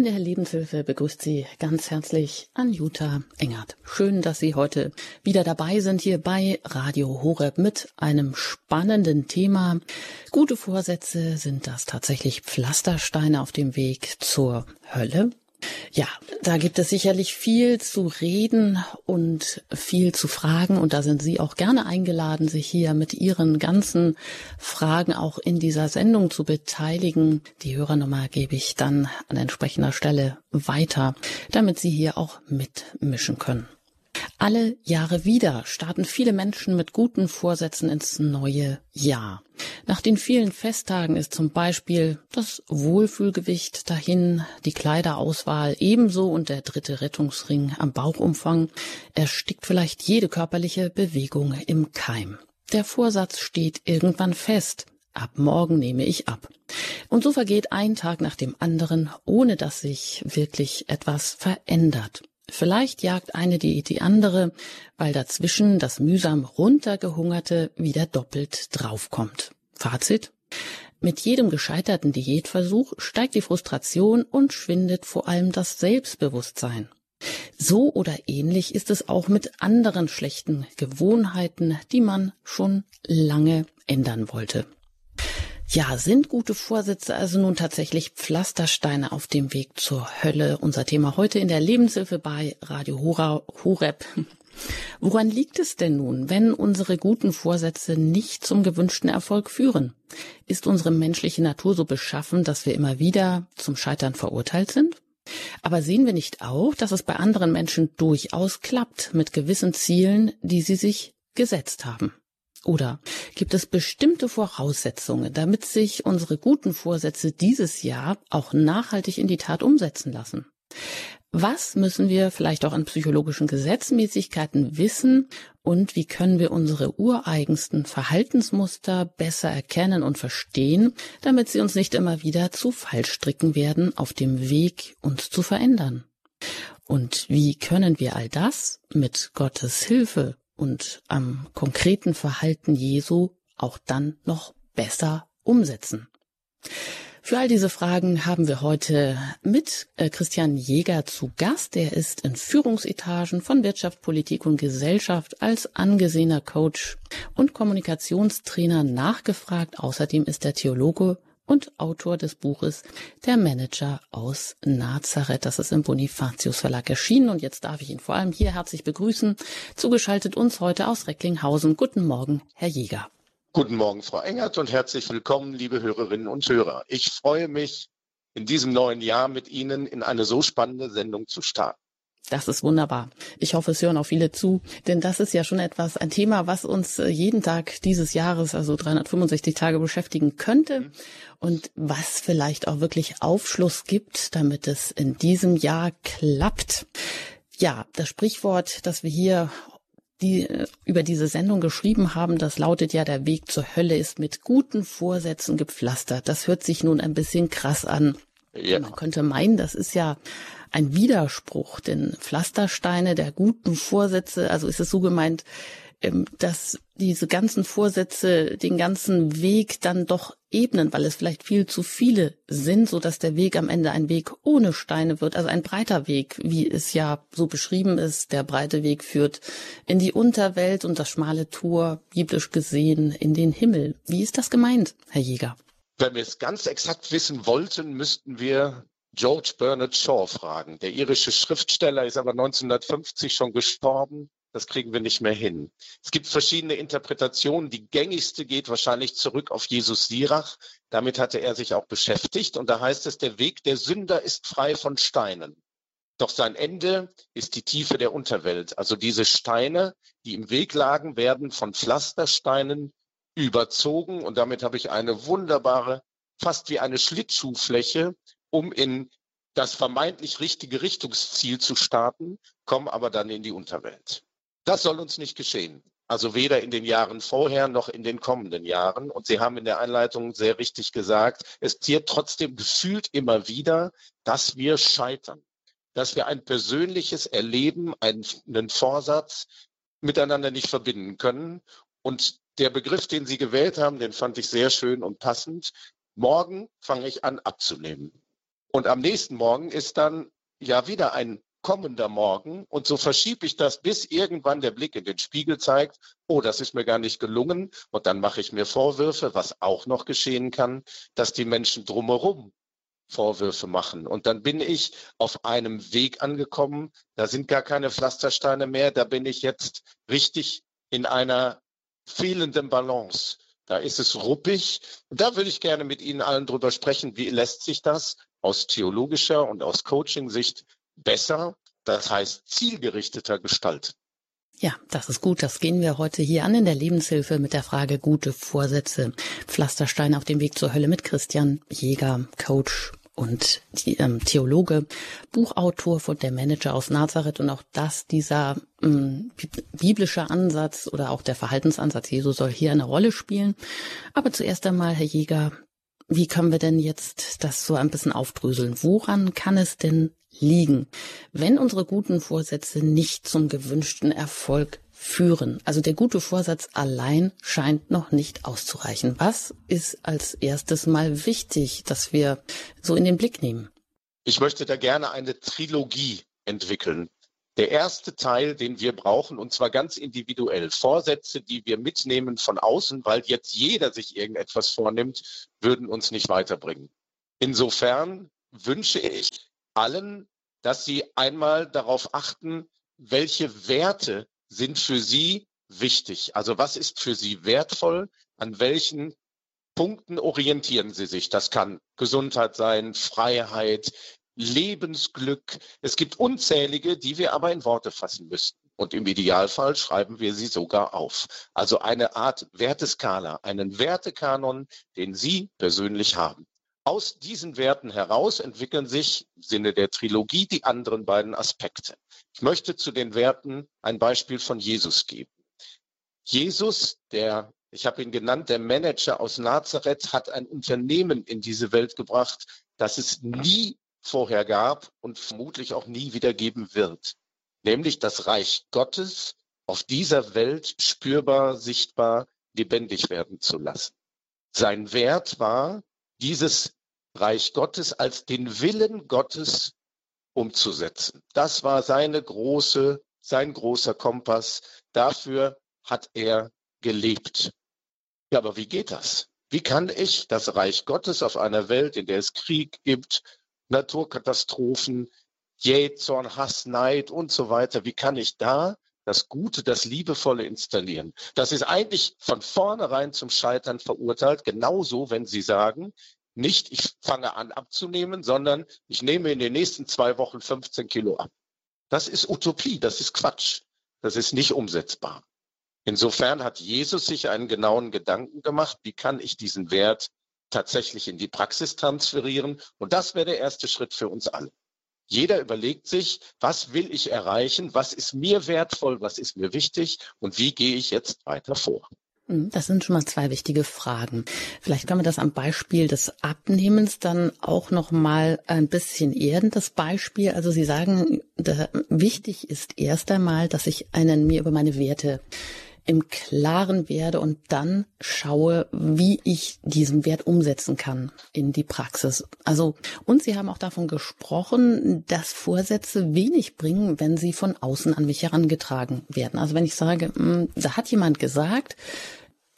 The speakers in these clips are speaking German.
In der Lebenshilfe begrüßt Sie ganz herzlich Anjuta Engert. Schön, dass Sie heute wieder dabei sind hier bei Radio Horeb mit einem spannenden Thema. Gute Vorsätze sind das tatsächlich Pflastersteine auf dem Weg zur Hölle? Ja, da gibt es sicherlich viel zu reden und viel zu fragen. Und da sind Sie auch gerne eingeladen, sich hier mit Ihren ganzen Fragen auch in dieser Sendung zu beteiligen. Die Hörernummer gebe ich dann an entsprechender Stelle weiter, damit Sie hier auch mitmischen können. Alle Jahre wieder starten viele Menschen mit guten Vorsätzen ins neue Jahr. Nach den vielen Festtagen ist zum Beispiel das Wohlfühlgewicht dahin, die Kleiderauswahl ebenso und der dritte Rettungsring am Bauchumfang erstickt vielleicht jede körperliche Bewegung im Keim. Der Vorsatz steht irgendwann fest. Ab morgen nehme ich ab. Und so vergeht ein Tag nach dem anderen, ohne dass sich wirklich etwas verändert. Vielleicht jagt eine Diät die andere, weil dazwischen das mühsam runtergehungerte wieder doppelt draufkommt. Fazit? Mit jedem gescheiterten Diätversuch steigt die Frustration und schwindet vor allem das Selbstbewusstsein. So oder ähnlich ist es auch mit anderen schlechten Gewohnheiten, die man schon lange ändern wollte. Ja, sind gute Vorsätze also nun tatsächlich Pflastersteine auf dem Weg zur Hölle? Unser Thema heute in der Lebenshilfe bei Radio Hora, Horeb. Woran liegt es denn nun, wenn unsere guten Vorsätze nicht zum gewünschten Erfolg führen? Ist unsere menschliche Natur so beschaffen, dass wir immer wieder zum Scheitern verurteilt sind? Aber sehen wir nicht auch, dass es bei anderen Menschen durchaus klappt mit gewissen Zielen, die sie sich gesetzt haben? Oder gibt es bestimmte Voraussetzungen, damit sich unsere guten Vorsätze dieses Jahr auch nachhaltig in die Tat umsetzen lassen? Was müssen wir vielleicht auch an psychologischen Gesetzmäßigkeiten wissen und wie können wir unsere ureigensten Verhaltensmuster besser erkennen und verstehen, damit sie uns nicht immer wieder zu Fallstricken werden auf dem Weg, uns zu verändern? Und wie können wir all das mit Gottes Hilfe und am konkreten Verhalten Jesu auch dann noch besser umsetzen. Für all diese Fragen haben wir heute mit äh, Christian Jäger zu Gast. Er ist in Führungsetagen von Wirtschaft, Politik und Gesellschaft als angesehener Coach und Kommunikationstrainer nachgefragt. Außerdem ist er Theologe und Autor des Buches Der Manager aus Nazareth. Das ist im Bonifatius Verlag erschienen und jetzt darf ich ihn vor allem hier herzlich begrüßen. Zugeschaltet uns heute aus Recklinghausen. Guten Morgen, Herr Jäger. Guten Morgen, Frau Engert und herzlich willkommen, liebe Hörerinnen und Hörer. Ich freue mich, in diesem neuen Jahr mit Ihnen in eine so spannende Sendung zu starten. Das ist wunderbar. Ich hoffe, es hören auch viele zu, denn das ist ja schon etwas, ein Thema, was uns äh, jeden Tag dieses Jahres, also 365 Tage beschäftigen könnte mhm. und was vielleicht auch wirklich Aufschluss gibt, damit es in diesem Jahr klappt. Ja, das Sprichwort, das wir hier die äh, über diese Sendung geschrieben haben, das lautet ja, der Weg zur Hölle ist mit guten Vorsätzen gepflastert. Das hört sich nun ein bisschen krass an. Ja. Man könnte meinen, das ist ja ein Widerspruch, denn Pflastersteine der guten Vorsätze, also ist es so gemeint, ähm, dass diese ganzen Vorsätze den ganzen Weg dann doch ebnen, weil es vielleicht viel zu viele sind, so dass der Weg am Ende ein Weg ohne Steine wird, also ein breiter Weg, wie es ja so beschrieben ist. Der breite Weg führt in die Unterwelt und das schmale Tor, biblisch gesehen, in den Himmel. Wie ist das gemeint, Herr Jäger? Wenn wir es ganz exakt wissen wollten, müssten wir George Bernard Shaw fragen. Der irische Schriftsteller ist aber 1950 schon gestorben. Das kriegen wir nicht mehr hin. Es gibt verschiedene Interpretationen. Die gängigste geht wahrscheinlich zurück auf Jesus Sirach. Damit hatte er sich auch beschäftigt. Und da heißt es, der Weg der Sünder ist frei von Steinen. Doch sein Ende ist die Tiefe der Unterwelt. Also diese Steine, die im Weg lagen, werden von Pflastersteinen überzogen. Und damit habe ich eine wunderbare, fast wie eine Schlittschuhfläche um in das vermeintlich richtige Richtungsziel zu starten, kommen aber dann in die Unterwelt. Das soll uns nicht geschehen. Also weder in den Jahren vorher noch in den kommenden Jahren. Und Sie haben in der Einleitung sehr richtig gesagt, es ziert trotzdem gefühlt immer wieder, dass wir scheitern, dass wir ein persönliches Erleben, einen Vorsatz miteinander nicht verbinden können. Und der Begriff, den Sie gewählt haben, den fand ich sehr schön und passend. Morgen fange ich an abzunehmen. Und am nächsten Morgen ist dann ja wieder ein kommender Morgen. Und so verschiebe ich das, bis irgendwann der Blick in den Spiegel zeigt, oh, das ist mir gar nicht gelungen. Und dann mache ich mir Vorwürfe, was auch noch geschehen kann, dass die Menschen drumherum Vorwürfe machen. Und dann bin ich auf einem Weg angekommen, da sind gar keine Pflastersteine mehr, da bin ich jetzt richtig in einer fehlenden Balance. Da ist es ruppig. Und da würde ich gerne mit Ihnen allen drüber sprechen, wie lässt sich das aus theologischer und aus Coaching-Sicht besser, das heißt zielgerichteter gestalten. Ja, das ist gut. Das gehen wir heute hier an in der Lebenshilfe mit der Frage gute Vorsätze. Pflastersteine auf dem Weg zur Hölle mit Christian Jäger, Coach und ähm, Theologe, Buchautor von Der Manager aus Nazareth und auch das, dieser ähm, biblische Ansatz oder auch der Verhaltensansatz Jesu soll hier eine Rolle spielen. Aber zuerst einmal, Herr Jäger, wie können wir denn jetzt das so ein bisschen aufdröseln? Woran kann es denn liegen, wenn unsere guten Vorsätze nicht zum gewünschten Erfolg führen? Also der gute Vorsatz allein scheint noch nicht auszureichen. Was ist als erstes mal wichtig, dass wir so in den Blick nehmen? Ich möchte da gerne eine Trilogie entwickeln. Der erste Teil, den wir brauchen, und zwar ganz individuell, Vorsätze, die wir mitnehmen von außen, weil jetzt jeder sich irgendetwas vornimmt, würden uns nicht weiterbringen. Insofern wünsche ich allen, dass sie einmal darauf achten, welche Werte sind für sie wichtig. Also was ist für sie wertvoll? An welchen Punkten orientieren sie sich? Das kann Gesundheit sein, Freiheit, Lebensglück. Es gibt unzählige, die wir aber in Worte fassen müssten. Und im Idealfall schreiben wir sie sogar auf. Also eine Art Werteskala, einen Wertekanon, den Sie persönlich haben. Aus diesen Werten heraus entwickeln sich im Sinne der Trilogie die anderen beiden Aspekte. Ich möchte zu den Werten ein Beispiel von Jesus geben. Jesus, der, ich habe ihn genannt, der Manager aus Nazareth, hat ein Unternehmen in diese Welt gebracht, das es nie vorher gab und vermutlich auch nie wieder geben wird. Nämlich das Reich Gottes auf dieser Welt spürbar, sichtbar, lebendig werden zu lassen. Sein Wert war, dieses Reich Gottes als den Willen Gottes umzusetzen. Das war seine große, sein großer Kompass. Dafür hat er gelebt. Ja, aber wie geht das? Wie kann ich das Reich Gottes auf einer Welt, in der es Krieg gibt, Naturkatastrophen, Jähzorn, Hass, Neid und so weiter. Wie kann ich da das Gute, das Liebevolle installieren? Das ist eigentlich von vornherein zum Scheitern verurteilt. Genauso, wenn Sie sagen, nicht ich fange an abzunehmen, sondern ich nehme in den nächsten zwei Wochen 15 Kilo ab. Das ist Utopie, das ist Quatsch. Das ist nicht umsetzbar. Insofern hat Jesus sich einen genauen Gedanken gemacht, wie kann ich diesen Wert tatsächlich in die Praxis transferieren. Und das wäre der erste Schritt für uns alle. Jeder überlegt sich, was will ich erreichen, was ist mir wertvoll, was ist mir wichtig und wie gehe ich jetzt weiter vor. Hm, das sind schon mal zwei wichtige Fragen. Vielleicht können wir das am Beispiel des Abnehmens dann auch noch mal ein bisschen erden. Das Beispiel, also Sie sagen, wichtig ist erst einmal, dass ich einen mir über meine Werte im Klaren werde und dann schaue, wie ich diesen Wert umsetzen kann in die Praxis. Also, und Sie haben auch davon gesprochen, dass Vorsätze wenig bringen, wenn sie von außen an mich herangetragen werden. Also wenn ich sage, hm, da hat jemand gesagt,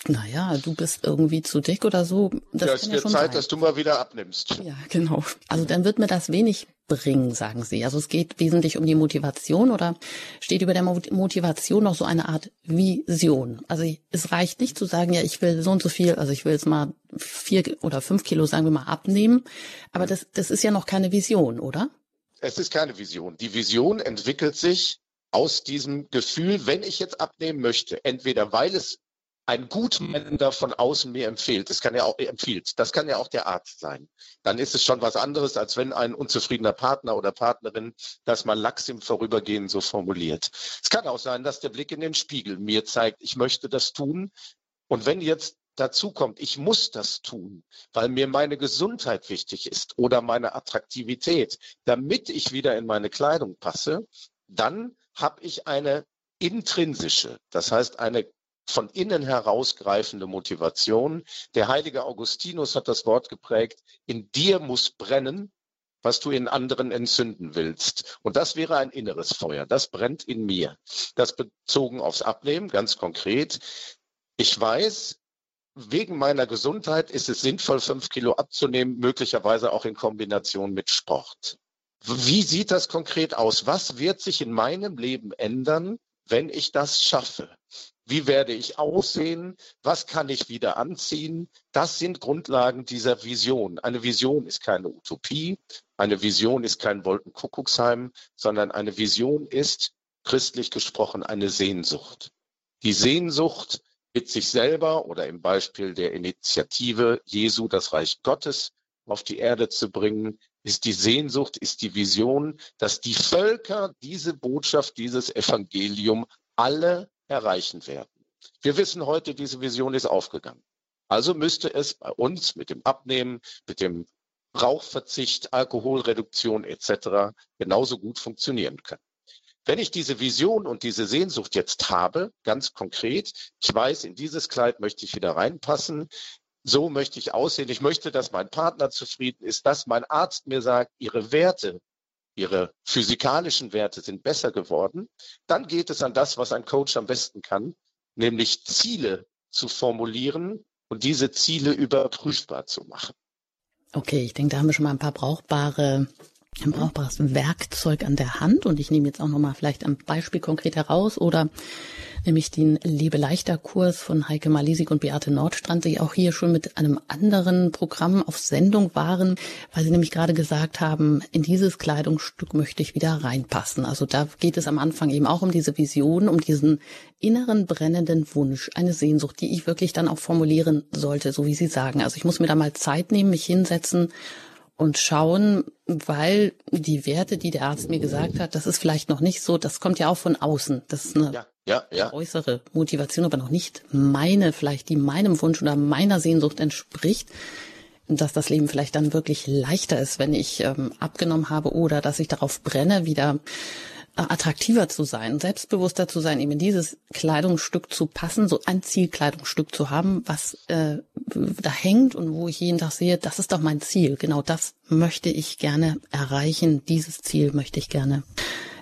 naja, du bist irgendwie zu dick oder so. Das ja, es wird ja Zeit, sein. dass du mal wieder abnimmst. Ja, genau. Also dann wird mir das wenig bringen, sagen Sie. Also es geht wesentlich um die Motivation oder steht über der Motivation noch so eine Art Vision? Also es reicht nicht zu sagen, ja, ich will so und so viel, also ich will jetzt mal vier oder fünf Kilo, sagen wir mal, abnehmen. Aber das, das ist ja noch keine Vision, oder? Es ist keine Vision. Die Vision entwickelt sich aus diesem Gefühl, wenn ich jetzt abnehmen möchte, entweder weil es ein Gutmeinender von außen mir empfiehlt, das kann ja auch empfiehlt, das kann ja auch der Arzt sein. Dann ist es schon was anderes, als wenn ein unzufriedener Partner oder Partnerin das mal lax im Vorübergehen so formuliert. Es kann auch sein, dass der Blick in den Spiegel mir zeigt, ich möchte das tun. Und wenn jetzt dazu kommt, ich muss das tun, weil mir meine Gesundheit wichtig ist oder meine Attraktivität, damit ich wieder in meine Kleidung passe, dann habe ich eine intrinsische, das heißt eine von innen herausgreifende Motivation. Der heilige Augustinus hat das Wort geprägt, in dir muss brennen, was du in anderen entzünden willst. Und das wäre ein inneres Feuer. Das brennt in mir. Das bezogen aufs Abnehmen, ganz konkret. Ich weiß, wegen meiner Gesundheit ist es sinnvoll, fünf Kilo abzunehmen, möglicherweise auch in Kombination mit Sport. Wie sieht das konkret aus? Was wird sich in meinem Leben ändern, wenn ich das schaffe? Wie werde ich aussehen? Was kann ich wieder anziehen? Das sind Grundlagen dieser Vision. Eine Vision ist keine Utopie. Eine Vision ist kein Wolkenkuckucksheim, sondern eine Vision ist, christlich gesprochen, eine Sehnsucht. Die Sehnsucht, mit sich selber oder im Beispiel der Initiative Jesu das Reich Gottes auf die Erde zu bringen, ist die Sehnsucht, ist die Vision, dass die Völker diese Botschaft, dieses Evangelium alle erreichen werden. Wir wissen heute, diese Vision ist aufgegangen. Also müsste es bei uns mit dem Abnehmen, mit dem Rauchverzicht, Alkoholreduktion etc. genauso gut funktionieren können. Wenn ich diese Vision und diese Sehnsucht jetzt habe, ganz konkret, ich weiß, in dieses Kleid möchte ich wieder reinpassen, so möchte ich aussehen, ich möchte, dass mein Partner zufrieden ist, dass mein Arzt mir sagt, ihre Werte, ihre physikalischen Werte sind besser geworden, dann geht es an das, was ein Coach am besten kann, nämlich Ziele zu formulieren und diese Ziele überprüfbar zu machen. Okay, ich denke, da haben wir schon mal ein paar brauchbare ein brauchbares Werkzeug an der Hand und ich nehme jetzt auch nochmal vielleicht ein Beispiel konkret heraus oder nämlich den Lebe leichter Kurs von Heike Malisik und Beate Nordstrand, die auch hier schon mit einem anderen Programm auf Sendung waren, weil sie nämlich gerade gesagt haben, in dieses Kleidungsstück möchte ich wieder reinpassen. Also da geht es am Anfang eben auch um diese Vision, um diesen inneren brennenden Wunsch, eine Sehnsucht, die ich wirklich dann auch formulieren sollte, so wie Sie sagen. Also ich muss mir da mal Zeit nehmen, mich hinsetzen und schauen, weil die Werte, die der Arzt mir gesagt hat, das ist vielleicht noch nicht so, das kommt ja auch von außen. Das ist eine ja, ja, ja. äußere Motivation, aber noch nicht meine, vielleicht die meinem Wunsch oder meiner Sehnsucht entspricht dass das Leben vielleicht dann wirklich leichter ist, wenn ich ähm, abgenommen habe oder dass ich darauf brenne, wieder äh, attraktiver zu sein, selbstbewusster zu sein, eben in dieses Kleidungsstück zu passen, so ein Zielkleidungsstück zu haben, was äh, da hängt und wo ich jeden Tag sehe, das ist doch mein Ziel. Genau das möchte ich gerne erreichen. Dieses Ziel möchte ich gerne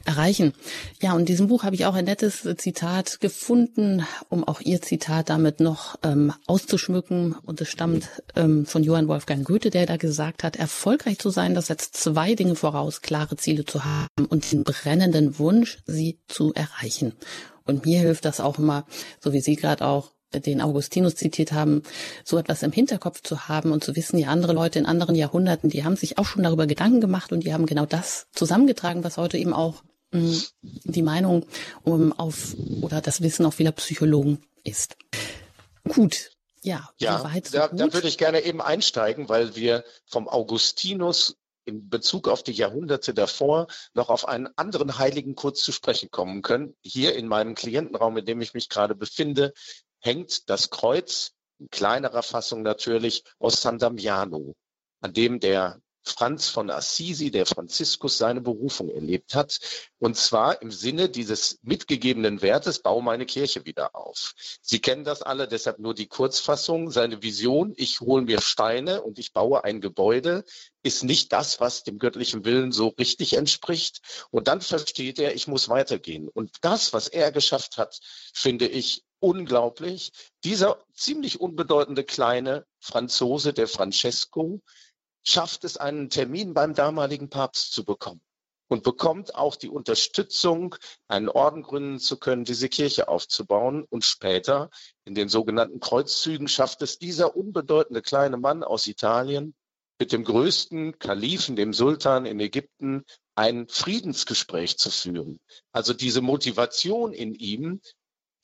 erreichen. Ja, und in diesem Buch habe ich auch ein nettes Zitat gefunden, um auch Ihr Zitat damit noch ähm, auszuschmücken. Und es stammt ähm, von Johann Wolfgang Goethe, der da gesagt hat, erfolgreich zu sein, das setzt zwei Dinge voraus, klare Ziele zu haben und den brennenden Wunsch, sie zu erreichen. Und mir hilft das auch immer, so wie Sie gerade auch den Augustinus zitiert haben, so etwas im Hinterkopf zu haben und zu wissen, ja, andere Leute in anderen Jahrhunderten, die haben sich auch schon darüber Gedanken gemacht und die haben genau das zusammengetragen, was heute eben auch die Meinung um, auf oder das Wissen auch vieler Psychologen ist. Gut, ja, ja so da, da würde ich gerne eben einsteigen, weil wir vom Augustinus in Bezug auf die Jahrhunderte davor noch auf einen anderen Heiligen kurz zu sprechen kommen können. Hier in meinem Klientenraum, in dem ich mich gerade befinde, hängt das Kreuz, in kleinerer Fassung natürlich, aus San Damiano, an dem der Franz von Assisi, der Franziskus, seine Berufung erlebt hat. Und zwar im Sinne dieses mitgegebenen Wertes, bau meine Kirche wieder auf. Sie kennen das alle, deshalb nur die Kurzfassung. Seine Vision, ich hole mir Steine und ich baue ein Gebäude, ist nicht das, was dem göttlichen Willen so richtig entspricht. Und dann versteht er, ich muss weitergehen. Und das, was er geschafft hat, finde ich unglaublich. Dieser ziemlich unbedeutende kleine Franzose, der Francesco, schafft es, einen Termin beim damaligen Papst zu bekommen und bekommt auch die Unterstützung, einen Orden gründen zu können, diese Kirche aufzubauen. Und später in den sogenannten Kreuzzügen schafft es dieser unbedeutende kleine Mann aus Italien mit dem größten Kalifen, dem Sultan in Ägypten, ein Friedensgespräch zu führen. Also diese Motivation in ihm,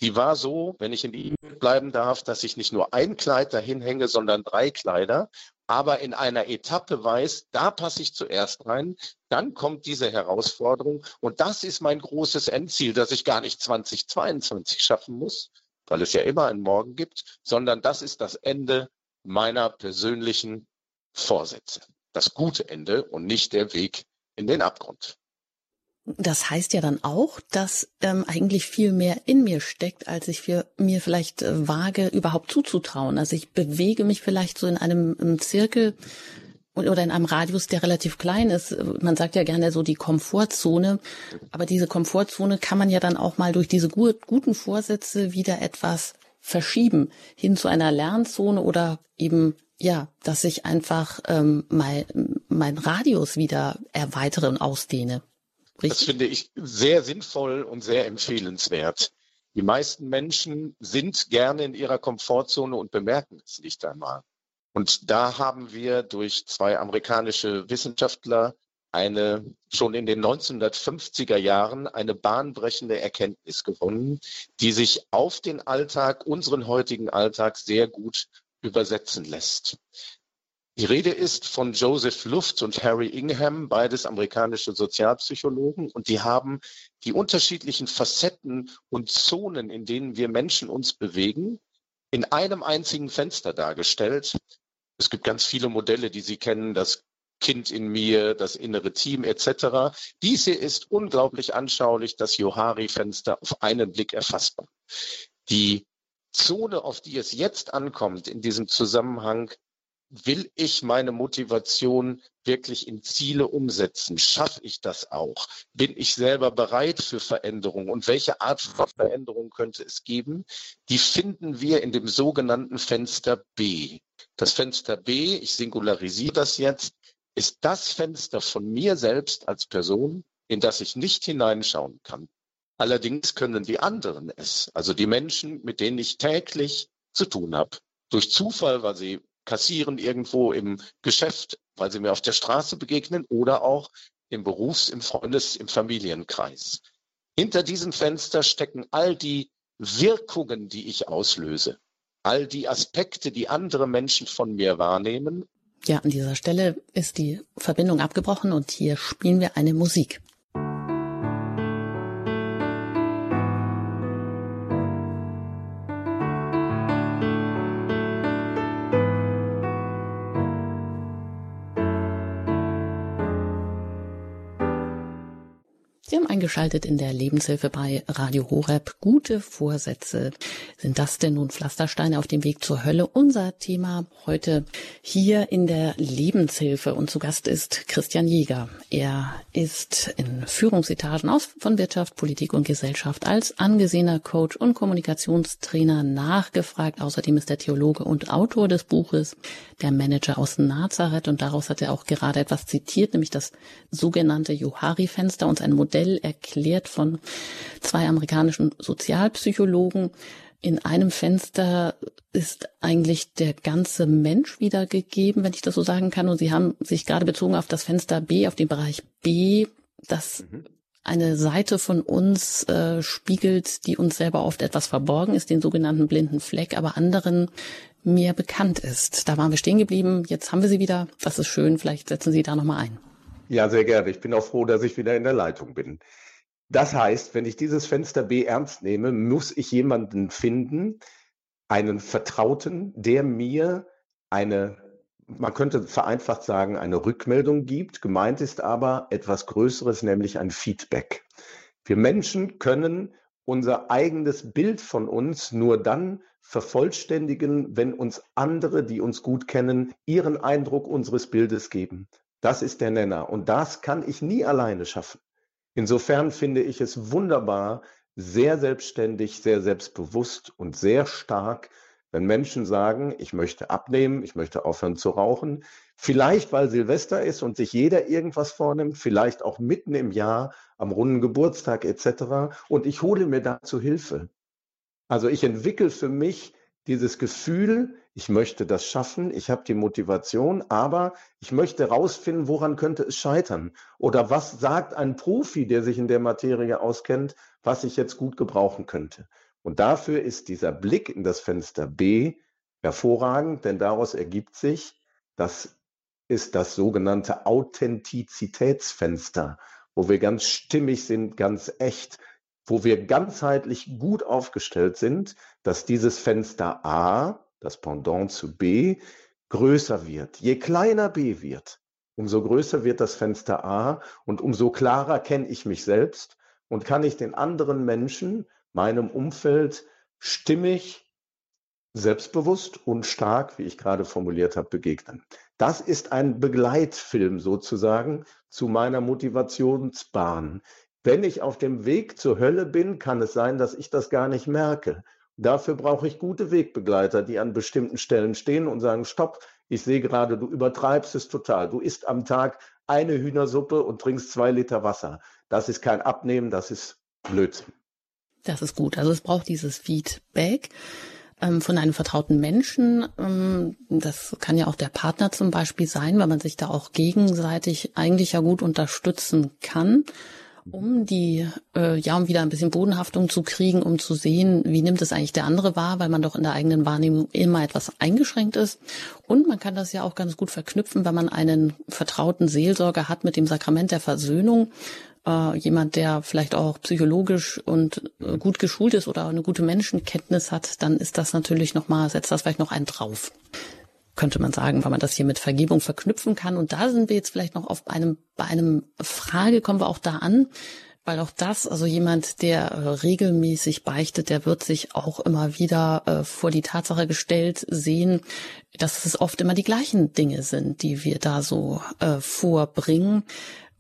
die war so, wenn ich in ihm bleiben darf, dass ich nicht nur ein Kleid dahin hänge, sondern drei Kleider aber in einer Etappe weiß, da passe ich zuerst rein, dann kommt diese Herausforderung und das ist mein großes Endziel, dass ich gar nicht 2022 schaffen muss, weil es ja immer einen Morgen gibt, sondern das ist das Ende meiner persönlichen Vorsätze. Das gute Ende und nicht der Weg in den Abgrund. Das heißt ja dann auch, dass ähm, eigentlich viel mehr in mir steckt, als ich für, mir vielleicht äh, wage, überhaupt zuzutrauen. Also ich bewege mich vielleicht so in einem, einem Zirkel, oder in einem Radius, der relativ klein ist. Man sagt ja gerne so die Komfortzone, aber diese Komfortzone kann man ja dann auch mal durch diese gut, guten Vorsätze wieder etwas verschieben hin zu einer Lernzone oder eben ja, dass ich einfach ähm, mein, mein Radius wieder erweitere und ausdehne. Richtig? Das finde ich sehr sinnvoll und sehr empfehlenswert. Die meisten Menschen sind gerne in ihrer Komfortzone und bemerken es nicht einmal. Und da haben wir durch zwei amerikanische Wissenschaftler eine schon in den 1950er Jahren eine bahnbrechende Erkenntnis gewonnen, die sich auf den Alltag, unseren heutigen Alltag sehr gut übersetzen lässt. Die Rede ist von Joseph Luft und Harry Ingham, beides amerikanische Sozialpsychologen, und die haben die unterschiedlichen Facetten und Zonen, in denen wir Menschen uns bewegen, in einem einzigen Fenster dargestellt. Es gibt ganz viele Modelle, die Sie kennen, das Kind in mir, das innere Team etc. Dies hier ist unglaublich anschaulich, das Johari-Fenster auf einen Blick erfassbar. Die Zone, auf die es jetzt ankommt in diesem Zusammenhang, will ich meine Motivation wirklich in Ziele umsetzen? Schaffe ich das auch? Bin ich selber bereit für Veränderung? Und welche Art von Veränderung könnte es geben? Die finden wir in dem sogenannten Fenster B. Das Fenster B, ich singularisiere das jetzt, ist das Fenster von mir selbst als Person, in das ich nicht hineinschauen kann. Allerdings können die anderen es, also die Menschen, mit denen ich täglich zu tun habe. Durch Zufall, weil sie kassieren irgendwo im Geschäft, weil sie mir auf der Straße begegnen oder auch im Berufs-, im Freundes-, im Familienkreis. Hinter diesem Fenster stecken all die Wirkungen, die ich auslöse, all die Aspekte, die andere Menschen von mir wahrnehmen. Ja, an dieser Stelle ist die Verbindung abgebrochen und hier spielen wir eine Musik. Eingeschaltet in der Lebenshilfe bei Radio Horeb. Gute Vorsätze. Sind das denn nun Pflastersteine auf dem Weg zur Hölle? Unser Thema heute hier in der Lebenshilfe. Und zu Gast ist Christian Jäger. Er ist in Führungsetagen aus von Wirtschaft, Politik und Gesellschaft als angesehener Coach und Kommunikationstrainer nachgefragt. Außerdem ist er Theologe und Autor des Buches Der Manager aus Nazareth. Und daraus hat er auch gerade etwas zitiert, nämlich das sogenannte Johari-Fenster, uns ein Modell erklärt von zwei amerikanischen Sozialpsychologen. In einem Fenster ist eigentlich der ganze Mensch wiedergegeben, wenn ich das so sagen kann. Und Sie haben sich gerade bezogen auf das Fenster B, auf den Bereich B, das mhm. eine Seite von uns äh, spiegelt, die uns selber oft etwas verborgen ist, den sogenannten blinden Fleck, aber anderen mehr bekannt ist. Da waren wir stehen geblieben. Jetzt haben wir sie wieder. Das ist schön. Vielleicht setzen Sie da nochmal ein. Ja, sehr gerne. Ich bin auch froh, dass ich wieder in der Leitung bin. Das heißt, wenn ich dieses Fenster B ernst nehme, muss ich jemanden finden, einen Vertrauten, der mir eine, man könnte vereinfacht sagen, eine Rückmeldung gibt. Gemeint ist aber etwas Größeres, nämlich ein Feedback. Wir Menschen können unser eigenes Bild von uns nur dann vervollständigen, wenn uns andere, die uns gut kennen, ihren Eindruck unseres Bildes geben. Das ist der Nenner. Und das kann ich nie alleine schaffen. Insofern finde ich es wunderbar, sehr selbstständig, sehr selbstbewusst und sehr stark, wenn Menschen sagen, ich möchte abnehmen, ich möchte aufhören zu rauchen. Vielleicht, weil Silvester ist und sich jeder irgendwas vornimmt, vielleicht auch mitten im Jahr, am runden Geburtstag etc. Und ich hole mir dazu Hilfe. Also ich entwickle für mich dieses Gefühl, ich möchte das schaffen, ich habe die Motivation, aber ich möchte herausfinden, woran könnte es scheitern? Oder was sagt ein Profi, der sich in der Materie auskennt, was ich jetzt gut gebrauchen könnte? Und dafür ist dieser Blick in das Fenster B hervorragend, denn daraus ergibt sich, das ist das sogenannte Authentizitätsfenster, wo wir ganz stimmig sind, ganz echt, wo wir ganzheitlich gut aufgestellt sind, dass dieses Fenster A, das Pendant zu B, größer wird. Je kleiner B wird, umso größer wird das Fenster A und umso klarer kenne ich mich selbst und kann ich den anderen Menschen, meinem Umfeld, stimmig, selbstbewusst und stark, wie ich gerade formuliert habe, begegnen. Das ist ein Begleitfilm sozusagen zu meiner Motivationsbahn. Wenn ich auf dem Weg zur Hölle bin, kann es sein, dass ich das gar nicht merke. Dafür brauche ich gute Wegbegleiter, die an bestimmten Stellen stehen und sagen, stopp, ich sehe gerade, du übertreibst es total. Du isst am Tag eine Hühnersuppe und trinkst zwei Liter Wasser. Das ist kein Abnehmen, das ist Blödsinn. Das ist gut. Also es braucht dieses Feedback ähm, von einem vertrauten Menschen. Ähm, das kann ja auch der Partner zum Beispiel sein, weil man sich da auch gegenseitig eigentlich ja gut unterstützen kann um die, äh, ja, um wieder ein bisschen Bodenhaftung zu kriegen, um zu sehen, wie nimmt es eigentlich der andere wahr, weil man doch in der eigenen Wahrnehmung immer etwas eingeschränkt ist. Und man kann das ja auch ganz gut verknüpfen, wenn man einen vertrauten Seelsorger hat mit dem Sakrament der Versöhnung. Äh, jemand, der vielleicht auch psychologisch und äh, gut geschult ist oder eine gute Menschenkenntnis hat, dann ist das natürlich nochmal, setzt das vielleicht noch einen drauf könnte man sagen, weil man das hier mit Vergebung verknüpfen kann. Und da sind wir jetzt vielleicht noch auf einem, bei einem Frage kommen wir auch da an, weil auch das, also jemand, der äh, regelmäßig beichtet, der wird sich auch immer wieder äh, vor die Tatsache gestellt sehen, dass es oft immer die gleichen Dinge sind, die wir da so äh, vorbringen.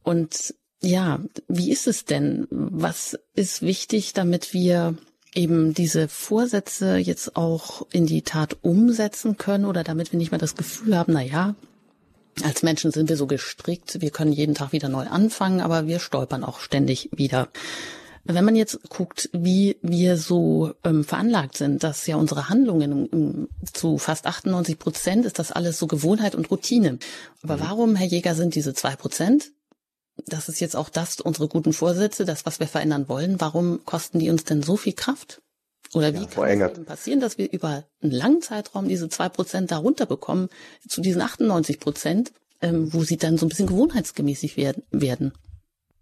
Und ja, wie ist es denn? Was ist wichtig, damit wir eben diese Vorsätze jetzt auch in die Tat umsetzen können oder damit wir nicht mehr das Gefühl haben, na ja, als Menschen sind wir so gestrickt, wir können jeden Tag wieder neu anfangen, aber wir stolpern auch ständig wieder. Wenn man jetzt guckt, wie wir so ähm, veranlagt sind, dass ja unsere Handlungen um, zu fast 98 Prozent ist das alles so Gewohnheit und Routine. Aber mhm. warum, Herr Jäger, sind diese zwei Prozent das ist jetzt auch das, unsere guten Vorsätze, das, was wir verändern wollen. Warum kosten die uns denn so viel Kraft? Oder wie ja, kann es eben passieren, dass wir über einen langen Zeitraum diese zwei Prozent darunter bekommen, zu diesen 98 Prozent, ähm, wo sie dann so ein bisschen gewohnheitsgemäßig werden?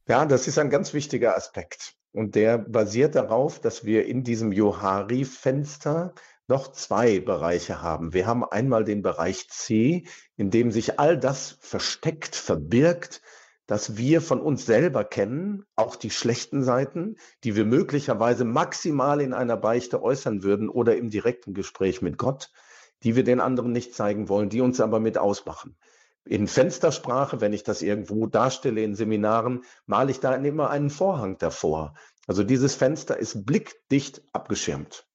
Ja, das ist ein ganz wichtiger Aspekt. Und der basiert darauf, dass wir in diesem Johari-Fenster noch zwei Bereiche haben. Wir haben einmal den Bereich C, in dem sich all das versteckt, verbirgt, dass wir von uns selber kennen, auch die schlechten Seiten, die wir möglicherweise maximal in einer Beichte äußern würden oder im direkten Gespräch mit Gott, die wir den anderen nicht zeigen wollen, die uns aber mit ausmachen. In Fenstersprache, wenn ich das irgendwo darstelle in Seminaren, male ich da immer einen Vorhang davor. Also dieses Fenster ist blickdicht abgeschirmt.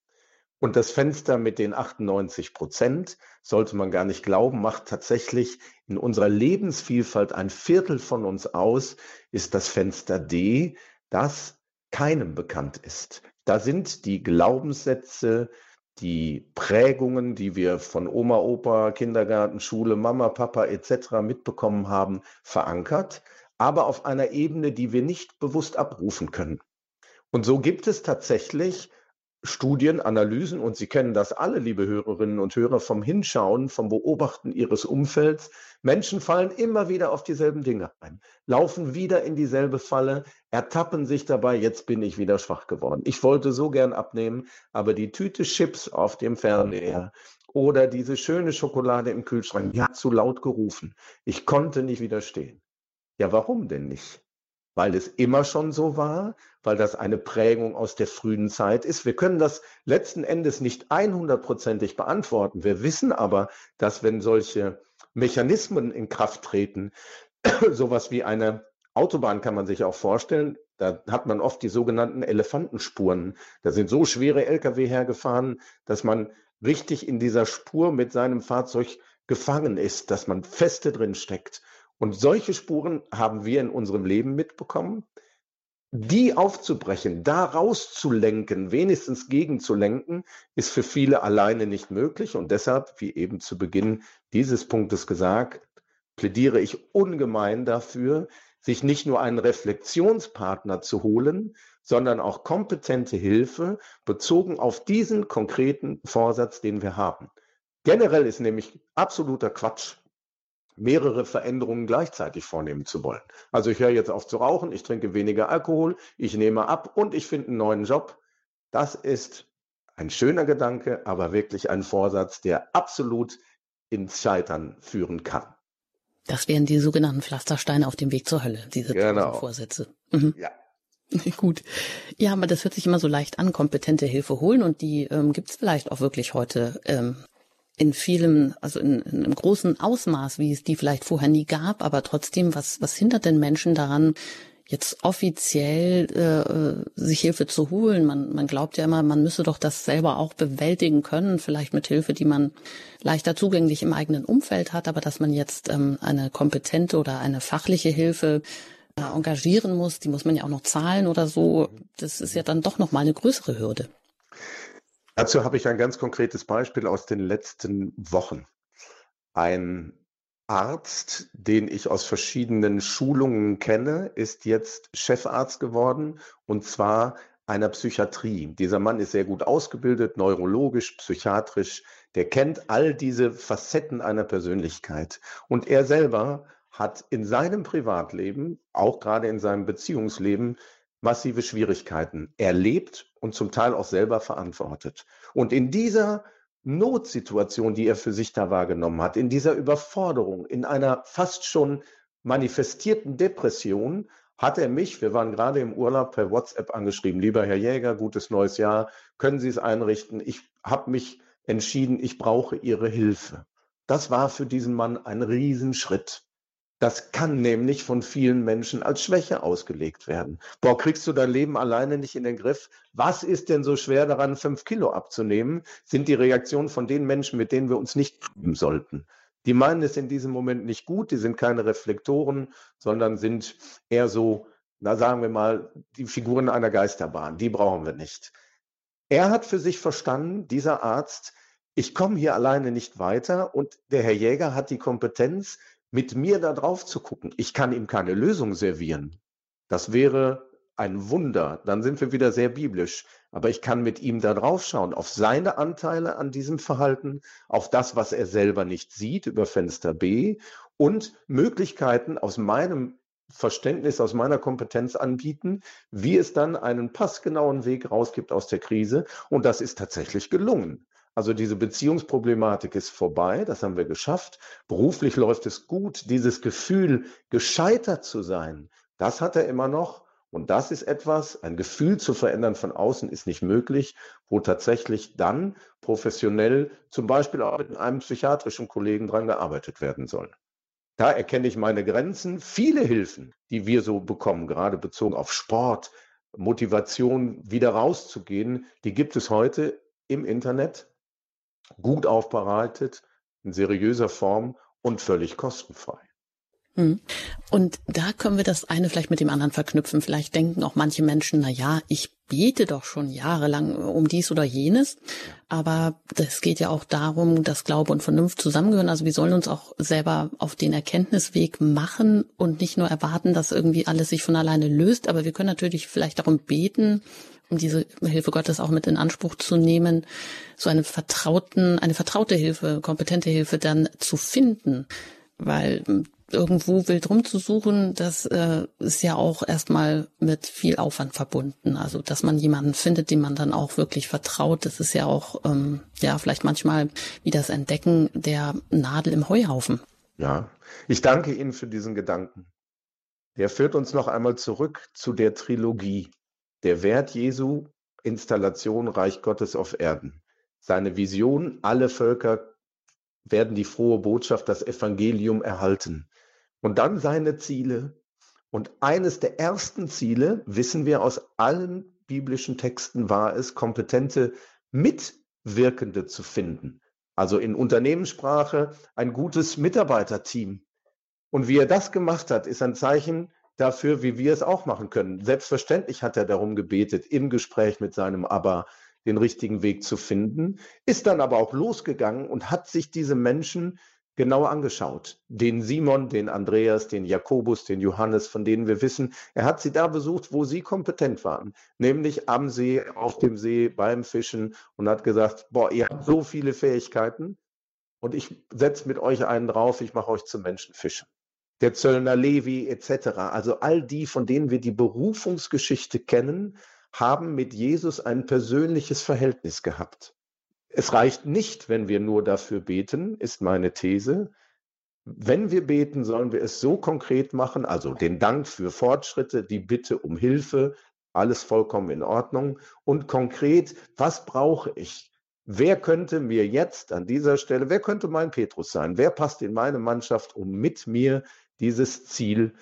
Und das Fenster mit den 98 Prozent, sollte man gar nicht glauben, macht tatsächlich in unserer Lebensvielfalt ein Viertel von uns aus, ist das Fenster D, das keinem bekannt ist. Da sind die Glaubenssätze, die Prägungen, die wir von Oma, Opa, Kindergarten, Schule, Mama, Papa etc. mitbekommen haben, verankert, aber auf einer Ebene, die wir nicht bewusst abrufen können. Und so gibt es tatsächlich Studien, Analysen und Sie kennen das alle, liebe Hörerinnen und Hörer, vom Hinschauen, vom Beobachten Ihres Umfelds. Menschen fallen immer wieder auf dieselben Dinge ein, laufen wieder in dieselbe Falle, ertappen sich dabei, jetzt bin ich wieder schwach geworden. Ich wollte so gern abnehmen, aber die Tüte Chips auf dem Fernseher oder diese schöne Schokolade im Kühlschrank, die hat zu laut gerufen. Ich konnte nicht widerstehen. Ja, warum denn nicht? Weil es immer schon so war, weil das eine Prägung aus der frühen Zeit ist. Wir können das letzten Endes nicht 100%ig beantworten. Wir wissen aber, dass wenn solche Mechanismen in Kraft treten, sowas wie eine Autobahn kann man sich auch vorstellen, da hat man oft die sogenannten Elefantenspuren. Da sind so schwere Lkw hergefahren, dass man richtig in dieser Spur mit seinem Fahrzeug gefangen ist, dass man feste drin steckt. Und solche Spuren haben wir in unserem Leben mitbekommen. Die aufzubrechen, da rauszulenken, wenigstens gegenzulenken, ist für viele alleine nicht möglich. Und deshalb, wie eben zu Beginn dieses Punktes gesagt, plädiere ich ungemein dafür, sich nicht nur einen Reflexionspartner zu holen, sondern auch kompetente Hilfe bezogen auf diesen konkreten Vorsatz, den wir haben. Generell ist nämlich absoluter Quatsch, mehrere Veränderungen gleichzeitig vornehmen zu wollen. Also ich höre jetzt auf zu rauchen, ich trinke weniger Alkohol, ich nehme ab und ich finde einen neuen Job. Das ist ein schöner Gedanke, aber wirklich ein Vorsatz, der absolut ins Scheitern führen kann. Das wären die sogenannten Pflastersteine auf dem Weg zur Hölle, diese genau. Vorsätze. Mhm. Ja. Gut. Ja, aber das hört sich immer so leicht an, kompetente Hilfe holen und die ähm, gibt es vielleicht auch wirklich heute ähm, in vielem, also in, in einem großen Ausmaß, wie es die vielleicht vorher nie gab, aber trotzdem, was, was hindert den Menschen daran, jetzt offiziell äh, sich Hilfe zu holen. Man, man glaubt ja immer, man müsse doch das selber auch bewältigen können, vielleicht mit Hilfe, die man leichter zugänglich im eigenen Umfeld hat, aber dass man jetzt ähm, eine kompetente oder eine fachliche Hilfe äh, engagieren muss, die muss man ja auch noch zahlen oder so. Das ist ja dann doch noch mal eine größere Hürde. Dazu habe ich ein ganz konkretes Beispiel aus den letzten Wochen. Ein Arzt, den ich aus verschiedenen Schulungen kenne, ist jetzt Chefarzt geworden und zwar einer Psychiatrie. Dieser Mann ist sehr gut ausgebildet, neurologisch, psychiatrisch. Der kennt all diese Facetten einer Persönlichkeit. Und er selber hat in seinem Privatleben, auch gerade in seinem Beziehungsleben, massive Schwierigkeiten erlebt und zum Teil auch selber verantwortet. Und in dieser Notsituation, die er für sich da wahrgenommen hat, in dieser Überforderung, in einer fast schon manifestierten Depression, hat er mich, wir waren gerade im Urlaub, per WhatsApp angeschrieben, lieber Herr Jäger, gutes neues Jahr, können Sie es einrichten? Ich habe mich entschieden, ich brauche Ihre Hilfe. Das war für diesen Mann ein Riesenschritt. Das kann nämlich von vielen Menschen als Schwäche ausgelegt werden. Boah, kriegst du dein Leben alleine nicht in den Griff? Was ist denn so schwer daran, fünf Kilo abzunehmen? Sind die Reaktionen von den Menschen, mit denen wir uns nicht üben sollten. Die meinen es in diesem Moment nicht gut, die sind keine Reflektoren, sondern sind eher so, na sagen wir mal, die Figuren einer Geisterbahn. Die brauchen wir nicht. Er hat für sich verstanden, dieser Arzt, ich komme hier alleine nicht weiter und der Herr Jäger hat die Kompetenz, mit mir da drauf zu gucken. Ich kann ihm keine Lösung servieren. Das wäre ein Wunder. Dann sind wir wieder sehr biblisch. Aber ich kann mit ihm da drauf schauen, auf seine Anteile an diesem Verhalten, auf das, was er selber nicht sieht über Fenster B und Möglichkeiten aus meinem Verständnis, aus meiner Kompetenz anbieten, wie es dann einen passgenauen Weg rausgibt aus der Krise. Und das ist tatsächlich gelungen. Also diese Beziehungsproblematik ist vorbei, das haben wir geschafft. Beruflich läuft es gut. Dieses Gefühl, gescheitert zu sein, das hat er immer noch. Und das ist etwas, ein Gefühl zu verändern von außen ist nicht möglich, wo tatsächlich dann professionell zum Beispiel auch mit einem psychiatrischen Kollegen dran gearbeitet werden soll. Da erkenne ich meine Grenzen. Viele Hilfen, die wir so bekommen, gerade bezogen auf Sport, Motivation, wieder rauszugehen, die gibt es heute im Internet gut aufbereitet, in seriöser Form und völlig kostenfrei. Hm. Und da können wir das eine vielleicht mit dem anderen verknüpfen. Vielleicht denken auch manche Menschen, na ja, ich bete doch schon jahrelang um dies oder jenes. Aber das geht ja auch darum, dass Glaube und Vernunft zusammengehören. Also wir sollen uns auch selber auf den Erkenntnisweg machen und nicht nur erwarten, dass irgendwie alles sich von alleine löst. Aber wir können natürlich vielleicht darum beten, um diese Hilfe Gottes auch mit in Anspruch zu nehmen, so eine vertrauten, eine vertraute Hilfe, kompetente Hilfe dann zu finden. Weil hm, irgendwo wild rumzusuchen, das äh, ist ja auch erstmal mit viel Aufwand verbunden. Also dass man jemanden findet, dem man dann auch wirklich vertraut, das ist ja auch ähm, ja vielleicht manchmal wie das Entdecken der Nadel im Heuhaufen. Ja, ich danke Ihnen für diesen Gedanken. Der führt uns noch einmal zurück zu der Trilogie. Der Wert Jesu, Installation Reich Gottes auf Erden. Seine Vision, alle Völker werden die frohe Botschaft, das Evangelium erhalten. Und dann seine Ziele. Und eines der ersten Ziele, wissen wir aus allen biblischen Texten, war es, kompetente Mitwirkende zu finden. Also in Unternehmenssprache ein gutes Mitarbeiterteam. Und wie er das gemacht hat, ist ein Zeichen dafür, wie wir es auch machen können. Selbstverständlich hat er darum gebetet, im Gespräch mit seinem Abba den richtigen Weg zu finden, ist dann aber auch losgegangen und hat sich diese Menschen genau angeschaut. Den Simon, den Andreas, den Jakobus, den Johannes, von denen wir wissen, er hat sie da besucht, wo sie kompetent waren, nämlich am See, auf dem See, beim Fischen und hat gesagt, boah, ihr habt so viele Fähigkeiten und ich setze mit euch einen drauf, ich mache euch zum Menschenfischen der Zöllner Levi etc. Also all die, von denen wir die Berufungsgeschichte kennen, haben mit Jesus ein persönliches Verhältnis gehabt. Es reicht nicht, wenn wir nur dafür beten, ist meine These. Wenn wir beten, sollen wir es so konkret machen, also den Dank für Fortschritte, die Bitte um Hilfe, alles vollkommen in Ordnung. Und konkret, was brauche ich? wer könnte mir jetzt an dieser Stelle, wer könnte mein Petrus sein? Wer passt in meine Mannschaft, um mit mir dieses Ziel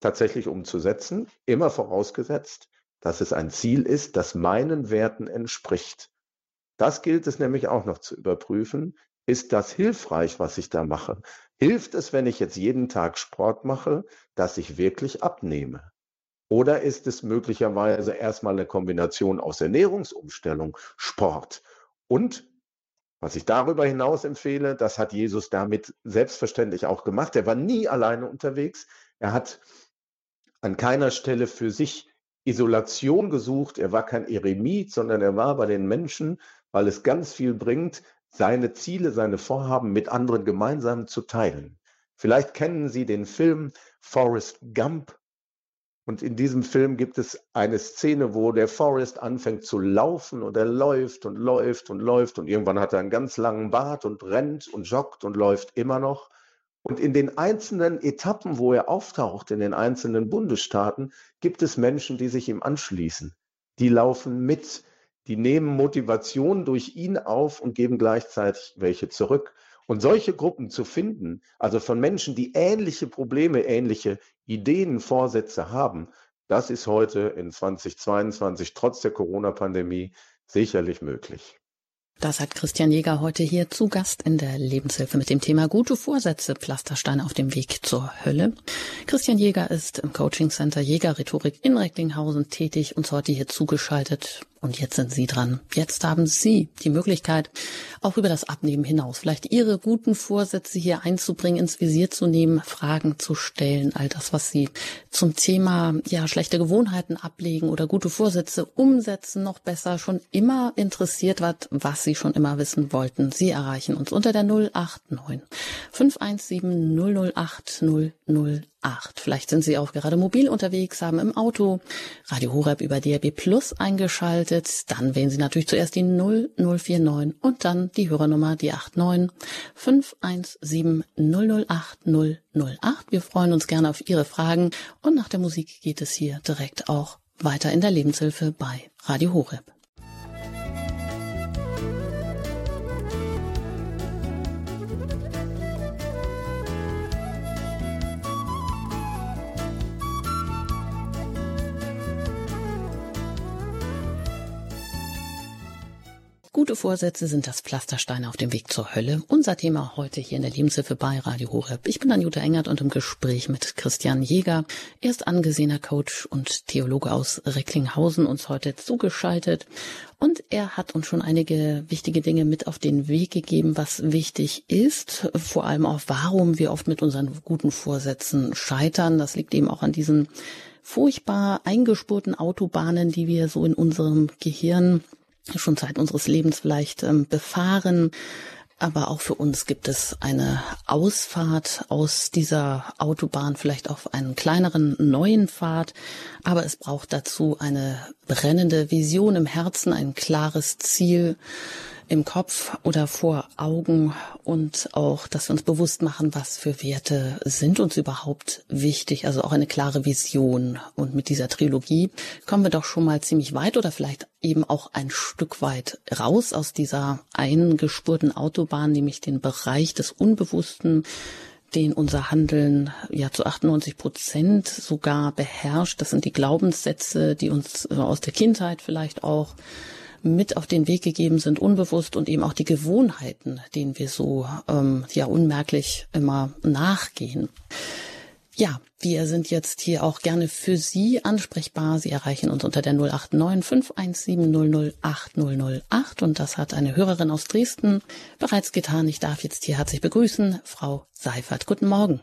tatsächlich umzusetzen? Immer vorausgesetzt, dass es ein Ziel ist, das meinen Werten entspricht. Das gilt es nämlich auch noch zu überprüfen. Ist das hilfreich, was ich da mache? Hilft es, wenn ich jetzt jeden Tag Sport mache, dass ich wirklich abnehme? Oder ist es möglicherweise erstmal eine Kombination aus Ernährungsumstellung, Sport und was ich darüber hinaus empfehle, das hat Jesus damit selbstverständlich auch gemacht. Er war nie alleine unterwegs. Er hat an keiner Stelle für sich Isolation gesucht. Er war kein Eremit, sondern er war bei den Menschen, weil es ganz viel bringt, seine Ziele, seine Vorhaben mit anderen gemeinsam zu teilen. Vielleicht kennen Sie den Film Forrest Gump. Und in diesem Film gibt es eine Szene, wo der Forrest anfängt zu laufen und er läuft und läuft und läuft und irgendwann hat er einen ganz langen Bart und rennt und joggt und läuft immer noch. Und in den einzelnen Etappen, wo er auftaucht, in den einzelnen Bundesstaaten, gibt es Menschen, die sich ihm anschließen. Die laufen mit, die nehmen Motivation durch ihn auf und geben gleichzeitig welche zurück. Und solche Gruppen zu finden, also von Menschen, die ähnliche Probleme, ähnliche Ideen, Vorsätze haben, das ist heute in 2022 trotz der Corona-Pandemie sicherlich möglich. Das hat Christian Jäger heute hier zu Gast in der Lebenshilfe mit dem Thema gute Vorsätze, Pflastersteine auf dem Weg zur Hölle. Christian Jäger ist im Coaching Center Jäger Rhetorik in Recklinghausen tätig und heute hier zugeschaltet und jetzt sind Sie dran. Jetzt haben Sie die Möglichkeit, auch über das Abnehmen hinaus, vielleicht Ihre guten Vorsätze hier einzubringen, ins Visier zu nehmen, Fragen zu stellen, all das, was Sie zum Thema, ja, schlechte Gewohnheiten ablegen oder gute Vorsätze umsetzen, noch besser schon immer interessiert wird, was Sie schon immer wissen wollten. Sie erreichen uns unter der 089 517 008 008. Vielleicht sind Sie auch gerade mobil unterwegs, haben im Auto Radio Horeb über DRB Plus eingeschaltet. Dann wählen Sie natürlich zuerst die 0049 und dann die Hörernummer, die 89 517 008 008. Wir freuen uns gerne auf Ihre Fragen und nach der Musik geht es hier direkt auch weiter in der Lebenshilfe bei Radio Horeb. Gute Vorsätze sind das Pflastersteine auf dem Weg zur Hölle. Unser Thema heute hier in der Lebenshilfe bei Radio Horeb. Ich bin Anjuta Engert und im Gespräch mit Christian Jäger. Er ist angesehener Coach und Theologe aus Recklinghausen, uns heute zugeschaltet. Und er hat uns schon einige wichtige Dinge mit auf den Weg gegeben, was wichtig ist. Vor allem auch, warum wir oft mit unseren guten Vorsätzen scheitern. Das liegt eben auch an diesen furchtbar eingespurten Autobahnen, die wir so in unserem Gehirn schon Zeit unseres Lebens vielleicht ähm, befahren. Aber auch für uns gibt es eine Ausfahrt aus dieser Autobahn, vielleicht auf einen kleineren neuen Pfad. Aber es braucht dazu eine brennende Vision im Herzen, ein klares Ziel im Kopf oder vor Augen und auch, dass wir uns bewusst machen, was für Werte sind uns überhaupt wichtig, also auch eine klare Vision. Und mit dieser Trilogie kommen wir doch schon mal ziemlich weit oder vielleicht eben auch ein Stück weit raus aus dieser eingespurten Autobahn, nämlich den Bereich des Unbewussten, den unser Handeln ja zu 98 Prozent sogar beherrscht. Das sind die Glaubenssätze, die uns aus der Kindheit vielleicht auch mit auf den Weg gegeben sind, unbewusst und eben auch die Gewohnheiten, denen wir so ähm, ja unmerklich immer nachgehen. Ja, wir sind jetzt hier auch gerne für Sie ansprechbar. Sie erreichen uns unter der 089 517 008 008 und das hat eine Hörerin aus Dresden bereits getan. Ich darf jetzt hier herzlich begrüßen, Frau Seifert. Guten Morgen.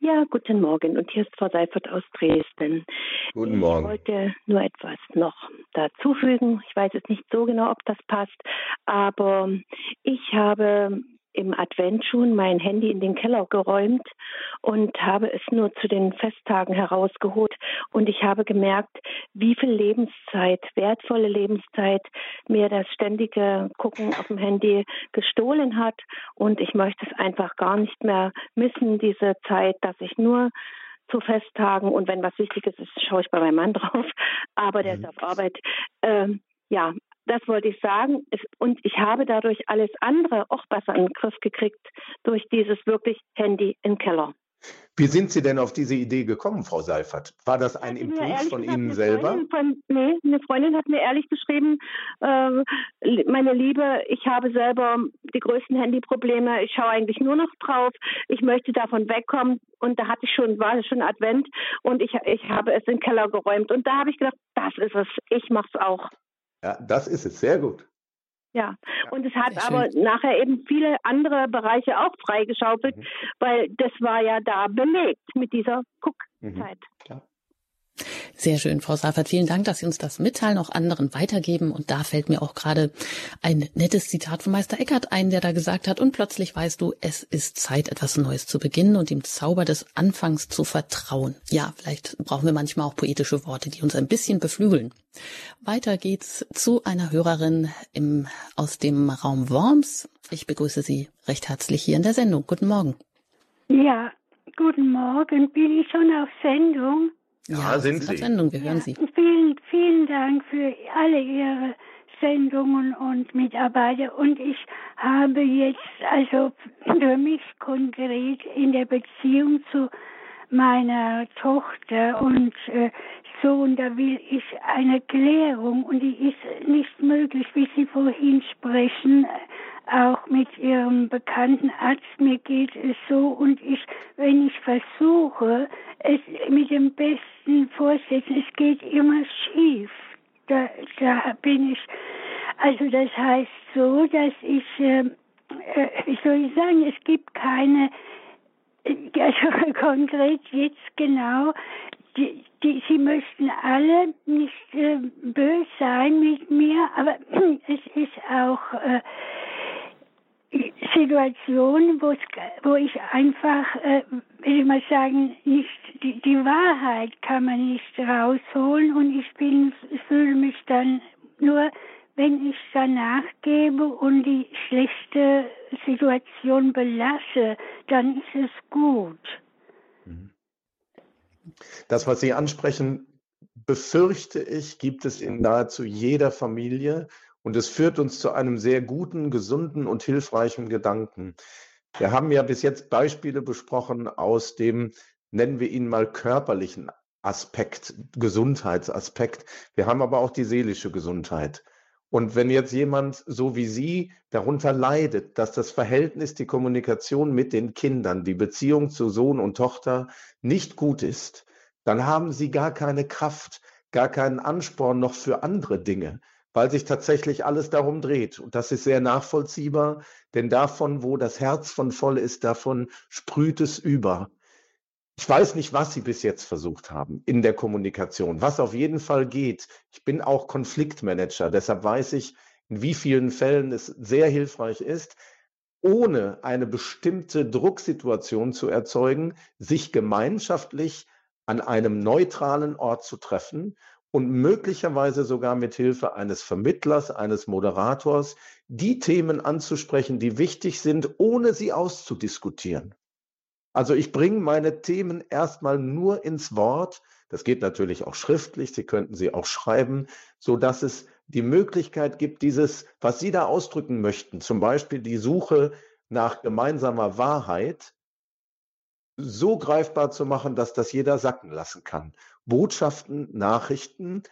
Ja, guten Morgen. Und hier ist Frau Seifert aus Dresden. Guten Morgen. Ich wollte nur etwas noch dazufügen. Ich weiß jetzt nicht so genau, ob das passt, aber ich habe im Advent schon mein Handy in den Keller geräumt und habe es nur zu den Festtagen herausgeholt. Und ich habe gemerkt, wie viel Lebenszeit, wertvolle Lebenszeit mir das ständige Gucken auf dem Handy gestohlen hat. Und ich möchte es einfach gar nicht mehr missen, diese Zeit, dass ich nur zu Festtagen und wenn was Wichtiges ist, schaue ich bei meinem Mann drauf, aber der mhm. ist auf Arbeit. Ähm, ja, das wollte ich sagen. Und ich habe dadurch alles andere auch besser in den Griff gekriegt durch dieses wirklich Handy im Keller. Wie sind Sie denn auf diese Idee gekommen, Frau Seifert? War das ein Impuls von Ihnen selber? Von, nee, eine Freundin hat mir ehrlich geschrieben, äh, meine Liebe, ich habe selber die größten Handyprobleme. Ich schaue eigentlich nur noch drauf. Ich möchte davon wegkommen. Und da hatte ich schon, war schon Advent und ich, ich habe es in den Keller geräumt. Und da habe ich gedacht, das ist es. Ich mache es auch. Ja, das ist es. Sehr gut. Ja, und es hat aber nachher eben viele andere Bereiche auch freigeschaufelt, mhm. weil das war ja da belegt mit dieser Guckzeit. Mhm. Sehr schön, Frau Seifert. Vielen Dank, dass Sie uns das mitteilen, auch anderen weitergeben. Und da fällt mir auch gerade ein nettes Zitat von Meister Eckhart ein, der da gesagt hat, und plötzlich weißt du, es ist Zeit, etwas Neues zu beginnen und dem Zauber des Anfangs zu vertrauen. Ja, vielleicht brauchen wir manchmal auch poetische Worte, die uns ein bisschen beflügeln. Weiter geht's zu einer Hörerin im, aus dem Raum Worms. Ich begrüße Sie recht herzlich hier in der Sendung. Guten Morgen. Ja, guten Morgen. Bin ich schon auf Sendung? Ja, ja sind Sie. Sendung, wir hören ja, Sie. Vielen, vielen Dank für alle Ihre Sendungen und Mitarbeiter. Und ich habe jetzt also für mich konkret in der Beziehung zu meiner Tochter und äh, Sohn, da will ich eine Klärung und die ist nicht möglich, wie Sie vorhin sprechen, auch mit Ihrem bekannten Arzt. Mir geht es so und ich, wenn ich versuche, es mit dem besten Vorsätzen, es geht immer schief. Da, da bin ich, also das heißt so, dass ich, äh, äh, wie soll ich sagen, es gibt keine, äh, also konkret jetzt genau, die, die, sie möchten alle nicht äh, böse sein mit mir, aber es ist auch äh, Situationen, wo ich einfach, äh, will ich mal sagen, nicht die, die, Wahrheit kann man nicht rausholen und ich bin, fühle mich dann nur, wenn ich danach gebe und die schlechte Situation belasse, dann ist es gut. Mhm. Das, was Sie ansprechen, befürchte ich, gibt es in nahezu jeder Familie und es führt uns zu einem sehr guten, gesunden und hilfreichen Gedanken. Wir haben ja bis jetzt Beispiele besprochen aus dem, nennen wir ihn mal körperlichen Aspekt, Gesundheitsaspekt. Wir haben aber auch die seelische Gesundheit. Und wenn jetzt jemand so wie Sie darunter leidet, dass das Verhältnis, die Kommunikation mit den Kindern, die Beziehung zu Sohn und Tochter nicht gut ist, dann haben Sie gar keine Kraft, gar keinen Ansporn noch für andere Dinge weil sich tatsächlich alles darum dreht. Und das ist sehr nachvollziehbar, denn davon, wo das Herz von voll ist, davon sprüht es über. Ich weiß nicht, was Sie bis jetzt versucht haben in der Kommunikation. Was auf jeden Fall geht. Ich bin auch Konfliktmanager, deshalb weiß ich, in wie vielen Fällen es sehr hilfreich ist, ohne eine bestimmte Drucksituation zu erzeugen, sich gemeinschaftlich an einem neutralen Ort zu treffen und möglicherweise sogar mit Hilfe eines Vermittlers, eines Moderators, die Themen anzusprechen, die wichtig sind, ohne sie auszudiskutieren. Also ich bringe meine Themen erstmal nur ins Wort. Das geht natürlich auch schriftlich. Sie könnten sie auch schreiben, so dass es die Möglichkeit gibt, dieses, was Sie da ausdrücken möchten, zum Beispiel die Suche nach gemeinsamer Wahrheit, so greifbar zu machen, dass das jeder sacken lassen kann. Botschaften, Nachrichten,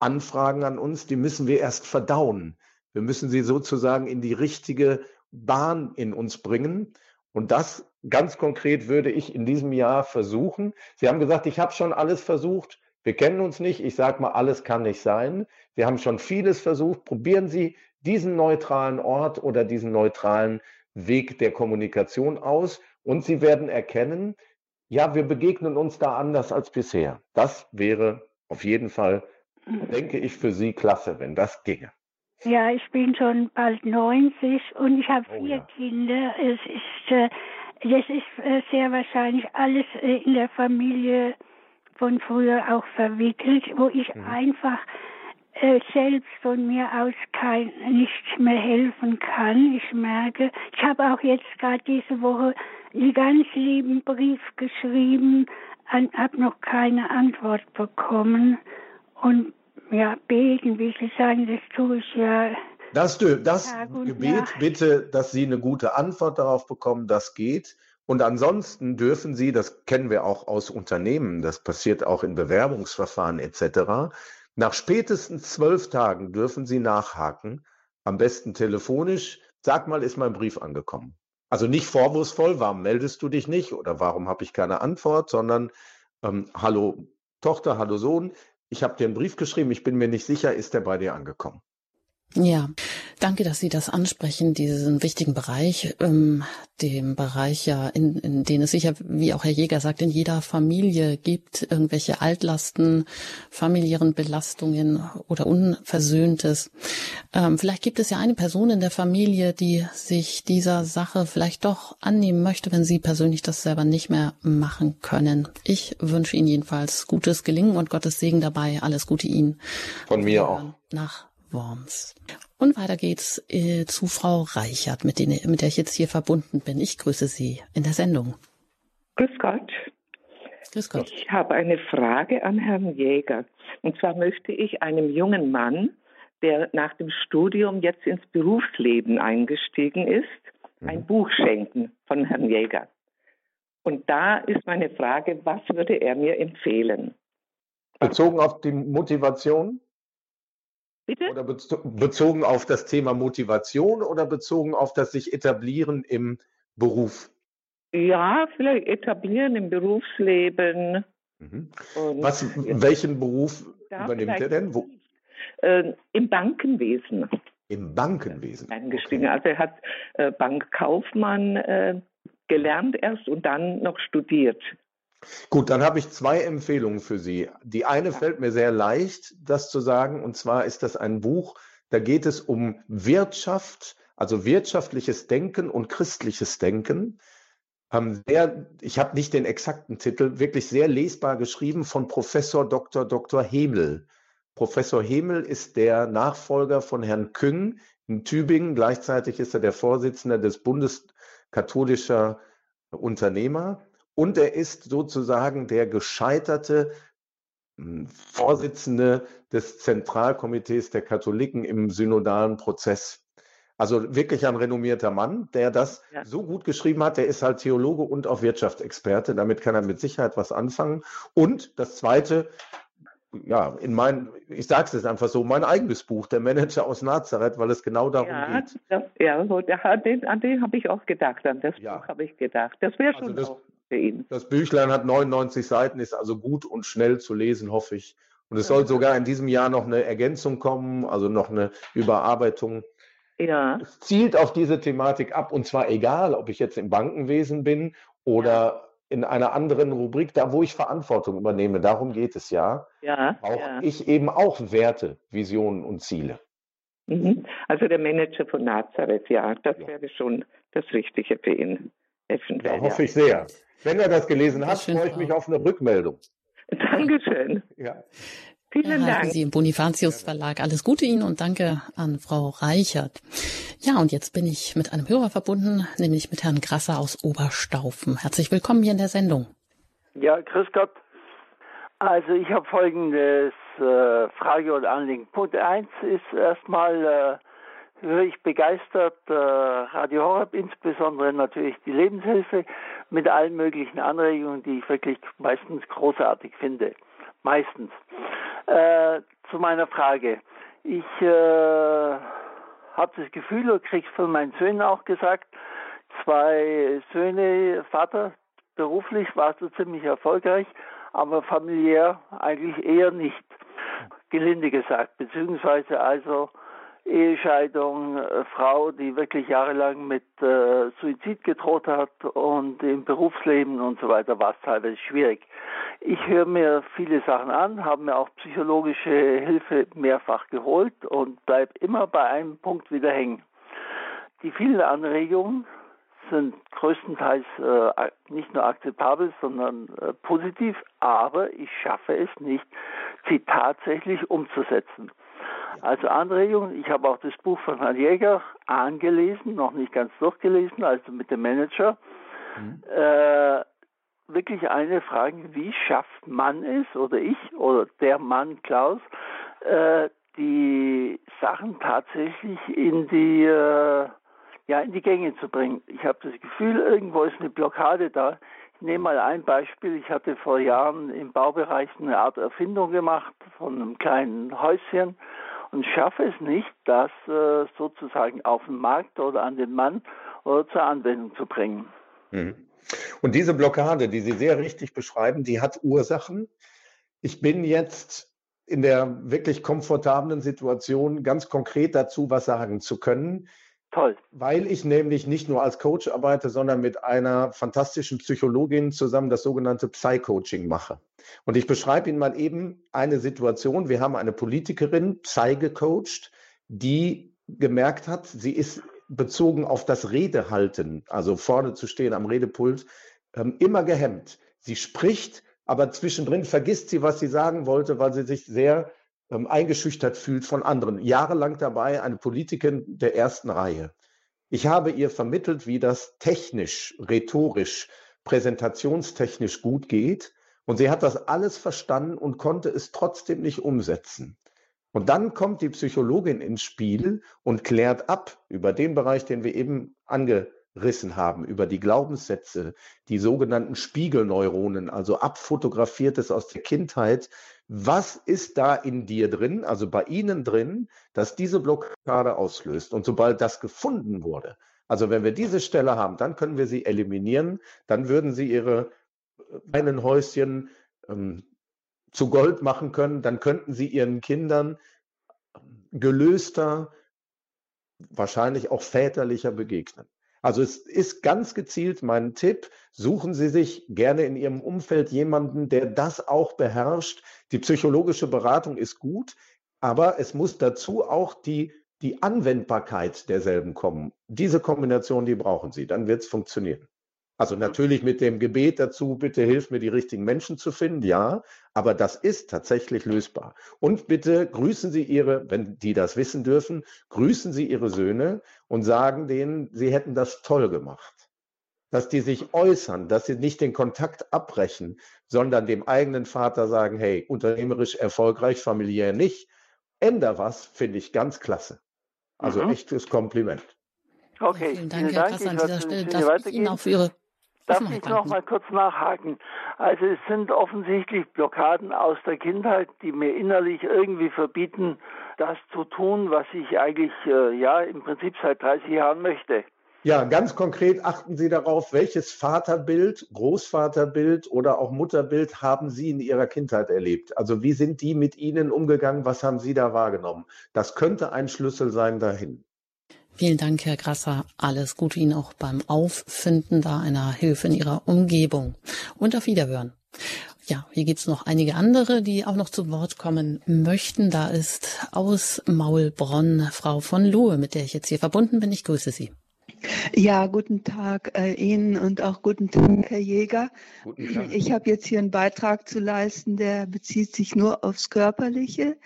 Anfragen an uns, die müssen wir erst verdauen. Wir müssen sie sozusagen in die richtige Bahn in uns bringen. Und das ganz konkret würde ich in diesem Jahr versuchen. Sie haben gesagt, ich habe schon alles versucht. Wir kennen uns nicht. Ich sage mal, alles kann nicht sein. Wir haben schon vieles versucht. Probieren Sie diesen neutralen Ort oder diesen neutralen Weg der Kommunikation aus. Und Sie werden erkennen, ja, wir begegnen uns da anders als bisher. Das wäre auf jeden Fall, mhm. denke ich, für Sie klasse, wenn das ginge. Ja, ich bin schon bald 90 und ich habe oh, vier ja. Kinder. Es ist, äh, das ist äh, sehr wahrscheinlich alles äh, in der Familie von früher auch verwickelt, wo ich mhm. einfach äh, selbst von mir aus kein, nicht mehr helfen kann. Ich merke, ich habe auch jetzt gerade diese Woche einen ganz lieben Brief geschrieben, habe noch keine Antwort bekommen und ja, beten, wie Sie sagen, das tue ich ja. Das, das Gebet Nacht. bitte, dass Sie eine gute Antwort darauf bekommen, das geht. Und ansonsten dürfen Sie, das kennen wir auch aus Unternehmen, das passiert auch in Bewerbungsverfahren etc., nach spätestens zwölf Tagen dürfen Sie nachhaken, am besten telefonisch. Sag mal, ist mein Brief angekommen? Also nicht vorwurfsvoll, warum meldest du dich nicht oder warum habe ich keine Antwort, sondern ähm, hallo Tochter, hallo Sohn, ich habe dir einen Brief geschrieben, ich bin mir nicht sicher, ist der bei dir angekommen? Ja, danke, dass Sie das ansprechen, diesen wichtigen Bereich, ähm, dem Bereich ja, in, in den es sicher, wie auch Herr Jäger sagt, in jeder Familie gibt, irgendwelche Altlasten, familiären Belastungen oder Unversöhntes. Ähm, vielleicht gibt es ja eine Person in der Familie, die sich dieser Sache vielleicht doch annehmen möchte, wenn Sie persönlich das selber nicht mehr machen können. Ich wünsche Ihnen jedenfalls gutes Gelingen und Gottes Segen dabei. Alles Gute Ihnen. Von mir auch. Nach Worms. Und weiter geht's äh, zu Frau Reichert, mit, denen, mit der ich jetzt hier verbunden bin. Ich grüße Sie in der Sendung. Grüß Gott. Grüß Gott. Ich habe eine Frage an Herrn Jäger. Und zwar möchte ich einem jungen Mann, der nach dem Studium jetzt ins Berufsleben eingestiegen ist, mhm. ein Buch schenken von Herrn Jäger. Und da ist meine Frage, was würde er mir empfehlen? Bezogen auf die Motivation? Bitte? Oder bezogen auf das Thema Motivation oder bezogen auf das sich etablieren im Beruf? Ja, vielleicht etablieren im Berufsleben. Mhm. Was, welchen Beruf übernimmt er denn? Wo? Äh, Im Bankenwesen. Im Bankenwesen. Eingestiegen. Okay. Also er hat äh, Bankkaufmann äh, gelernt erst und dann noch studiert. Gut, dann habe ich zwei Empfehlungen für Sie. Die eine fällt mir sehr leicht, das zu sagen, und zwar ist das ein Buch, da geht es um Wirtschaft, also wirtschaftliches Denken und christliches Denken. Sehr, ich habe nicht den exakten Titel, wirklich sehr lesbar geschrieben von Professor Dr. Dr. Hemel. Professor Hemel ist der Nachfolger von Herrn Küng in Tübingen. Gleichzeitig ist er der Vorsitzende des Bundes katholischer Unternehmer. Und er ist sozusagen der gescheiterte hm, Vorsitzende des Zentralkomitees der Katholiken im synodalen Prozess. Also wirklich ein renommierter Mann, der das ja. so gut geschrieben hat. Der ist halt Theologe und auch Wirtschaftsexperte. Damit kann er mit Sicherheit was anfangen. Und das Zweite, ja, in mein, ich sage es jetzt einfach so, mein eigenes Buch, Der Manager aus Nazareth, weil es genau darum ja, geht. Das, ja, so, der, den, an den habe ich auch gedacht, an das ja. Buch habe ich gedacht. Das wäre also schon also das, auch für ihn. Das Büchlein hat 99 Seiten, ist also gut und schnell zu lesen, hoffe ich. Und es soll sogar in diesem Jahr noch eine Ergänzung kommen, also noch eine Überarbeitung. Ja. Es zielt auf diese Thematik ab und zwar egal, ob ich jetzt im Bankenwesen bin oder ja. in einer anderen Rubrik, da wo ich Verantwortung übernehme. Darum geht es ja. Ja. Brauche ja. ich eben auch Werte, Visionen und Ziele. Mhm. Also der Manager von Nazareth, ja, das ja. wäre schon das Richtige für ihn. Ja, hoffe ich sehr. Wenn er das gelesen hat, freue ich mich auf eine Rückmeldung. Dankeschön. Ja. Vielen Dank. Sie im Bonifatius Verlag. Alles Gute Ihnen und danke an Frau Reichert. Ja, und jetzt bin ich mit einem Hörer verbunden, nämlich mit Herrn Grasser aus Oberstaufen. Herzlich willkommen hier in der Sendung. Ja, grüß Gott. Also ich habe folgendes äh, Frage oder Anliegen. Punkt 1 ist erstmal äh, höre ich begeistert äh, Radio Horeb, insbesondere natürlich die Lebenshilfe mit allen möglichen Anregungen, die ich wirklich meistens großartig finde. Meistens. Äh, zu meiner Frage. Ich äh, habe das Gefühl, oder kriege von meinen Söhnen auch gesagt, zwei Söhne, Vater, beruflich war so ziemlich erfolgreich, aber familiär eigentlich eher nicht, gelinde gesagt, beziehungsweise also Ehescheidung, äh, Frau, die wirklich jahrelang mit äh, Suizid gedroht hat und im Berufsleben und so weiter war es teilweise schwierig. Ich höre mir viele Sachen an, habe mir auch psychologische Hilfe mehrfach geholt und bleibe immer bei einem Punkt wieder hängen. Die vielen Anregungen sind größtenteils äh, nicht nur akzeptabel, sondern äh, positiv, aber ich schaffe es nicht, sie tatsächlich umzusetzen. Also Anregungen. Ich habe auch das Buch von Herrn Jäger angelesen, noch nicht ganz durchgelesen, also mit dem Manager. Mhm. Äh, wirklich eine Frage, wie schafft man es oder ich oder der Mann Klaus äh, die Sachen tatsächlich in die, äh, ja, in die Gänge zu bringen. Ich habe das Gefühl, irgendwo ist eine Blockade da. Ich nehme mal ein Beispiel. Ich hatte vor Jahren im Baubereich eine Art Erfindung gemacht von einem kleinen Häuschen und schaffe es nicht, das äh, sozusagen auf den Markt oder an den Mann oder zur Anwendung zu bringen. Mhm. Und diese Blockade, die Sie sehr richtig beschreiben, die hat Ursachen. Ich bin jetzt in der wirklich komfortablen Situation, ganz konkret dazu was sagen zu können. Toll. Weil ich nämlich nicht nur als Coach arbeite, sondern mit einer fantastischen Psychologin zusammen das sogenannte Psy-Coaching mache. Und ich beschreibe Ihnen mal eben eine Situation. Wir haben eine Politikerin, Psy gecoacht, die gemerkt hat, sie ist bezogen auf das Redehalten, also vorne zu stehen am Redepult, ähm, immer gehemmt. Sie spricht, aber zwischendrin vergisst sie, was sie sagen wollte, weil sie sich sehr ähm, eingeschüchtert fühlt von anderen. Jahrelang dabei eine Politikerin der ersten Reihe. Ich habe ihr vermittelt, wie das technisch, rhetorisch, präsentationstechnisch gut geht. Und sie hat das alles verstanden und konnte es trotzdem nicht umsetzen. Und dann kommt die Psychologin ins Spiel und klärt ab über den Bereich, den wir eben angerissen haben, über die Glaubenssätze, die sogenannten Spiegelneuronen, also abfotografiertes aus der Kindheit. Was ist da in dir drin, also bei Ihnen drin, dass diese Blockade auslöst? Und sobald das gefunden wurde, also wenn wir diese Stelle haben, dann können wir sie eliminieren, dann würden Sie Ihre kleinen Häuschen ähm, zu Gold machen können, dann könnten sie ihren Kindern gelöster, wahrscheinlich auch väterlicher begegnen. Also es ist ganz gezielt mein Tipp, suchen Sie sich gerne in Ihrem Umfeld jemanden, der das auch beherrscht. Die psychologische Beratung ist gut, aber es muss dazu auch die, die Anwendbarkeit derselben kommen. Diese Kombination, die brauchen Sie, dann wird es funktionieren. Also natürlich mit dem Gebet dazu, bitte hilf mir, die richtigen Menschen zu finden, ja, aber das ist tatsächlich lösbar. Und bitte grüßen Sie Ihre, wenn die das wissen dürfen, grüßen Sie Ihre Söhne und sagen denen, sie hätten das toll gemacht. Dass die sich äußern, dass sie nicht den Kontakt abbrechen, sondern dem eigenen Vater sagen, hey, unternehmerisch erfolgreich, familiär nicht, änder was, finde ich ganz klasse. Also mhm. echtes Kompliment. Okay, vielen Dank, vielen Herr Kass, an dieser Stelle darf ich Ihnen auch für Ihre Darf ich noch mal kurz nachhaken? Also es sind offensichtlich Blockaden aus der Kindheit, die mir innerlich irgendwie verbieten, das zu tun, was ich eigentlich äh, ja im Prinzip seit 30 Jahren möchte. Ja, ganz konkret achten Sie darauf, welches Vaterbild, Großvaterbild oder auch Mutterbild haben Sie in Ihrer Kindheit erlebt? Also wie sind die mit Ihnen umgegangen? Was haben Sie da wahrgenommen? Das könnte ein Schlüssel sein dahin. Vielen Dank, Herr Grasser. Alles Gute Ihnen auch beim Auffinden da einer Hilfe in Ihrer Umgebung. Und auf Wiederhören. Ja, hier gibt's noch einige andere, die auch noch zu Wort kommen möchten. Da ist aus Maulbronn Frau von Lohe, mit der ich jetzt hier verbunden bin. Ich grüße Sie. Ja, guten Tag äh, Ihnen und auch guten Tag, Herr Jäger. Tag. Ich habe jetzt hier einen Beitrag zu leisten, der bezieht sich nur aufs Körperliche.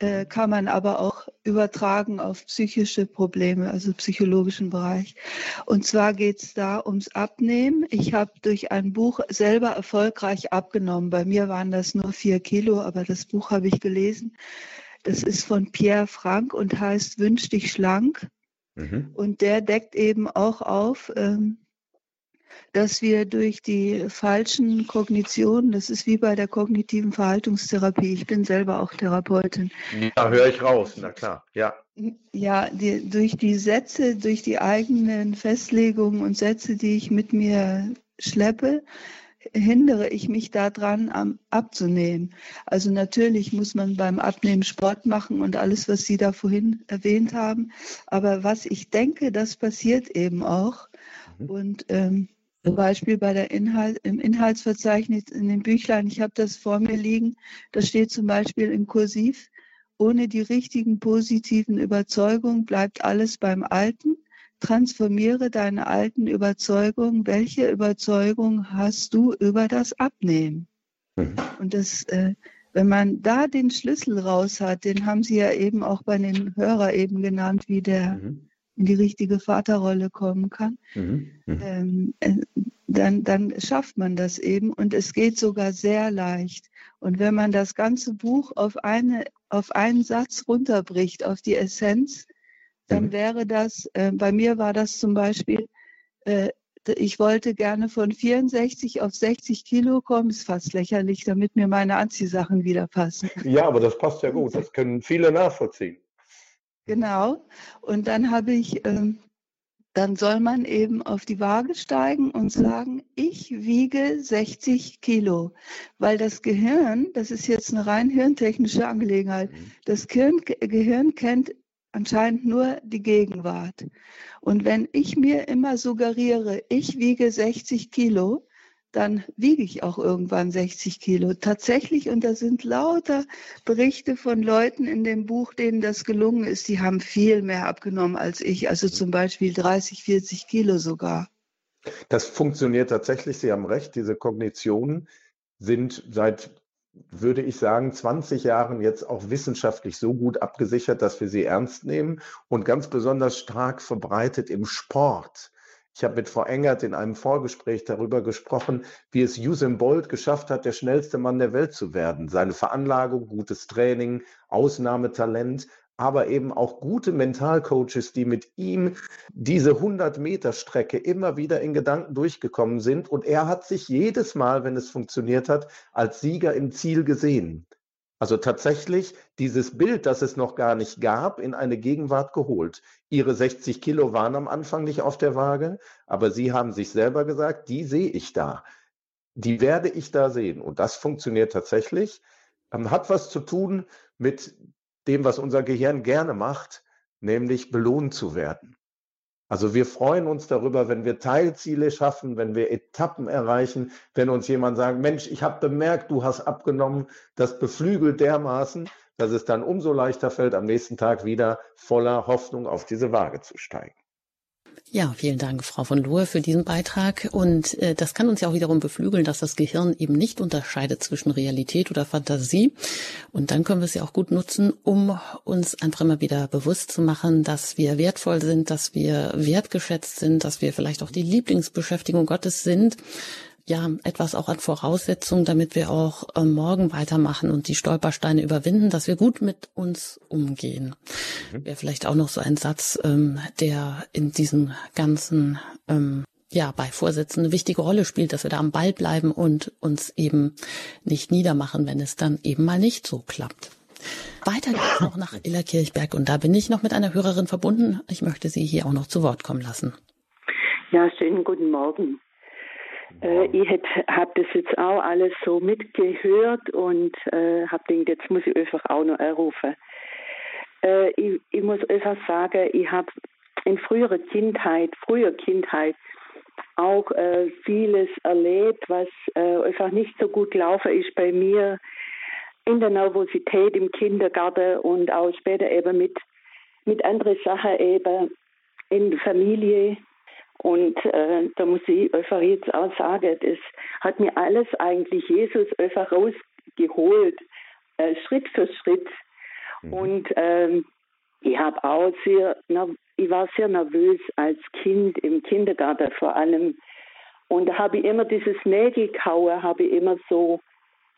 Äh, kann man aber auch übertragen auf psychische Probleme, also psychologischen Bereich. Und zwar geht es da ums Abnehmen. Ich habe durch ein Buch selber erfolgreich abgenommen. Bei mir waren das nur vier Kilo, aber das Buch habe ich gelesen. Das ist von Pierre Frank und heißt Wünsch dich schlank. Mhm. Und der deckt eben auch auf, ähm, dass wir durch die falschen Kognitionen, das ist wie bei der kognitiven Verhaltungstherapie, ich bin selber auch Therapeutin. Da höre ich raus, na klar, ja. Ja, die, durch die Sätze, durch die eigenen Festlegungen und Sätze, die ich mit mir schleppe, hindere ich mich daran, abzunehmen. Also natürlich muss man beim Abnehmen Sport machen und alles, was Sie da vorhin erwähnt haben. Aber was ich denke, das passiert eben auch. Mhm. Und ähm, zum Beispiel bei der Inhalt, im Inhaltsverzeichnis in dem Büchlein, ich habe das vor mir liegen, da steht zum Beispiel in Kursiv, ohne die richtigen positiven Überzeugungen bleibt alles beim Alten. Transformiere deine alten Überzeugungen. Welche Überzeugung hast du über das Abnehmen? Mhm. Und das, äh, wenn man da den Schlüssel raus hat, den haben Sie ja eben auch bei den Hörer eben genannt, wie der mhm in die richtige Vaterrolle kommen kann, mhm. Mhm. Ähm, äh, dann, dann schafft man das eben und es geht sogar sehr leicht. Und wenn man das ganze Buch auf, eine, auf einen Satz runterbricht, auf die Essenz, dann mhm. wäre das, äh, bei mir war das zum Beispiel, äh, ich wollte gerne von 64 auf 60 Kilo kommen, ist fast lächerlich, damit mir meine Anziehsachen wieder passen. Ja, aber das passt ja gut, das können viele nachvollziehen. Genau, und dann habe ich ähm, dann soll man eben auf die Waage steigen und sagen, ich wiege 60 Kilo, weil das Gehirn, das ist jetzt eine rein hirntechnische Angelegenheit, mhm. das Gehirn, Gehirn kennt anscheinend nur die Gegenwart. Und wenn ich mir immer suggeriere, ich wiege 60 Kilo, dann wiege ich auch irgendwann 60 Kilo. Tatsächlich, und da sind lauter Berichte von Leuten in dem Buch, denen das gelungen ist, die haben viel mehr abgenommen als ich, also zum Beispiel 30, 40 Kilo sogar. Das funktioniert tatsächlich, Sie haben recht, diese Kognitionen sind seit, würde ich sagen, 20 Jahren jetzt auch wissenschaftlich so gut abgesichert, dass wir sie ernst nehmen und ganz besonders stark verbreitet im Sport. Ich habe mit Frau Engert in einem Vorgespräch darüber gesprochen, wie es Usain Bolt geschafft hat, der schnellste Mann der Welt zu werden. Seine Veranlagung, gutes Training, Ausnahmetalent, aber eben auch gute Mentalcoaches, die mit ihm diese 100 Meter Strecke immer wieder in Gedanken durchgekommen sind. Und er hat sich jedes Mal, wenn es funktioniert hat, als Sieger im Ziel gesehen. Also tatsächlich dieses Bild, das es noch gar nicht gab, in eine Gegenwart geholt. Ihre 60 Kilo waren am Anfang nicht auf der Waage, aber Sie haben sich selber gesagt, die sehe ich da. Die werde ich da sehen. Und das funktioniert tatsächlich. Ähm, hat was zu tun mit dem, was unser Gehirn gerne macht, nämlich belohnt zu werden. Also wir freuen uns darüber, wenn wir Teilziele schaffen, wenn wir Etappen erreichen, wenn uns jemand sagt, Mensch, ich habe bemerkt, du hast abgenommen, das beflügelt dermaßen, dass es dann umso leichter fällt, am nächsten Tag wieder voller Hoffnung auf diese Waage zu steigen. Ja, vielen Dank, Frau von Lohe, für diesen Beitrag. Und äh, das kann uns ja auch wiederum beflügeln, dass das Gehirn eben nicht unterscheidet zwischen Realität oder Fantasie. Und dann können wir es ja auch gut nutzen, um uns einfach immer wieder bewusst zu machen, dass wir wertvoll sind, dass wir wertgeschätzt sind, dass wir vielleicht auch die Lieblingsbeschäftigung Gottes sind ja etwas auch an Voraussetzungen, damit wir auch äh, morgen weitermachen und die Stolpersteine überwinden, dass wir gut mit uns umgehen. Mhm. Wäre vielleicht auch noch so ein Satz, ähm, der in diesem ganzen ähm, ja, bei Vorsätzen eine wichtige Rolle spielt, dass wir da am Ball bleiben und uns eben nicht niedermachen, wenn es dann eben mal nicht so klappt. Weiter geht's noch nach Illerkirchberg und da bin ich noch mit einer Hörerin verbunden. Ich möchte Sie hier auch noch zu Wort kommen lassen. Ja, schönen guten Morgen. Äh, ich habe das jetzt auch alles so mitgehört und äh, habe gedacht, jetzt muss ich einfach auch noch anrufen. Äh, ich, ich, muss einfach sagen, ich habe in früherer Kindheit, früher Kindheit auch äh, vieles erlebt, was äh, einfach nicht so gut gelaufen ist bei mir in der Nervosität im Kindergarten und auch später eben mit, mit anderen Sachen eben in der Familie und äh, da muss ich einfach jetzt auch sagen, das hat mir alles eigentlich Jesus einfach rausgeholt, äh, Schritt für Schritt. Mhm. Und ähm, ich habe auch sehr, ich war sehr nervös als Kind im Kindergarten vor allem. Und da habe ich immer dieses Nägelkauen, habe ich immer so,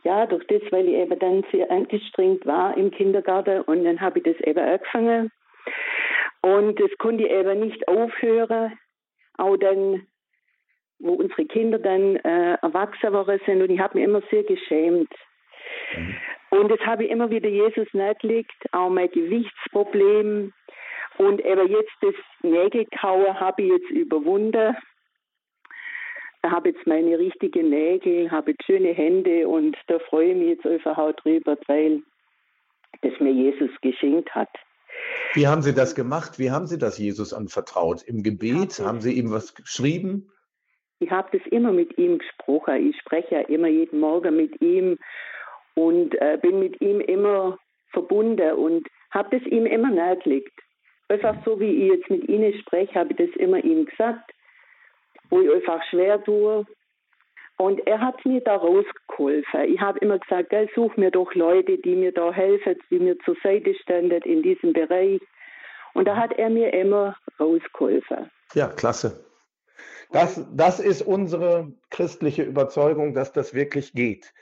ja, durch das, weil ich eben dann sehr angestrengt war im Kindergarten und dann habe ich das eben angefangen. Und das konnte ich eben nicht aufhören auch dann, wo unsere Kinder dann äh, erwachsen worden sind und ich habe mich immer sehr geschämt. Mhm. Und das habe ich immer wieder Jesus nachgelegt, auch mein Gewichtsproblem. Und eben jetzt das Nägelkauen habe ich jetzt überwunden. Ich habe jetzt meine richtigen Nägel, habe jetzt schöne Hände und da freue ich mich jetzt einfach auch drüber, weil das mir Jesus geschenkt hat. Wie haben Sie das gemacht? Wie haben Sie das Jesus anvertraut? Im Gebet? Habe haben Sie ihm was geschrieben? Ich habe das immer mit ihm gesprochen. Ich spreche ja immer jeden Morgen mit ihm und äh, bin mit ihm immer verbunden und habe das ihm immer nahegelegt. Einfach so, wie ich jetzt mit Ihnen spreche, habe ich das immer ihm gesagt, wo ich einfach schwer tue. Und er hat mir da rausgeholfen. Ich habe immer gesagt, gell, such mir doch Leute, die mir da helfen, die mir zur Seite stehen in diesem Bereich. Und da hat er mir immer rausgeholfen. Ja, klasse. Das, das ist unsere christliche Überzeugung, dass das wirklich geht.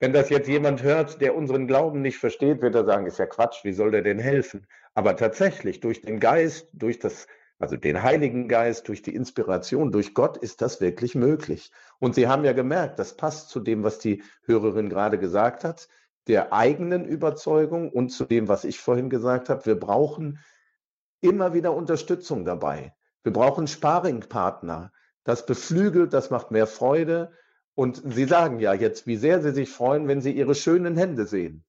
Wenn das jetzt jemand hört, der unseren Glauben nicht versteht, wird er sagen, ist ja Quatsch, wie soll der denn helfen? Aber tatsächlich, durch den Geist, durch das, also den Heiligen Geist, durch die Inspiration, durch Gott ist das wirklich möglich. Und Sie haben ja gemerkt, das passt zu dem, was die Hörerin gerade gesagt hat, der eigenen Überzeugung und zu dem, was ich vorhin gesagt habe. Wir brauchen immer wieder Unterstützung dabei. Wir brauchen Sparingpartner. Das beflügelt, das macht mehr Freude. Und Sie sagen ja jetzt, wie sehr Sie sich freuen, wenn Sie Ihre schönen Hände sehen.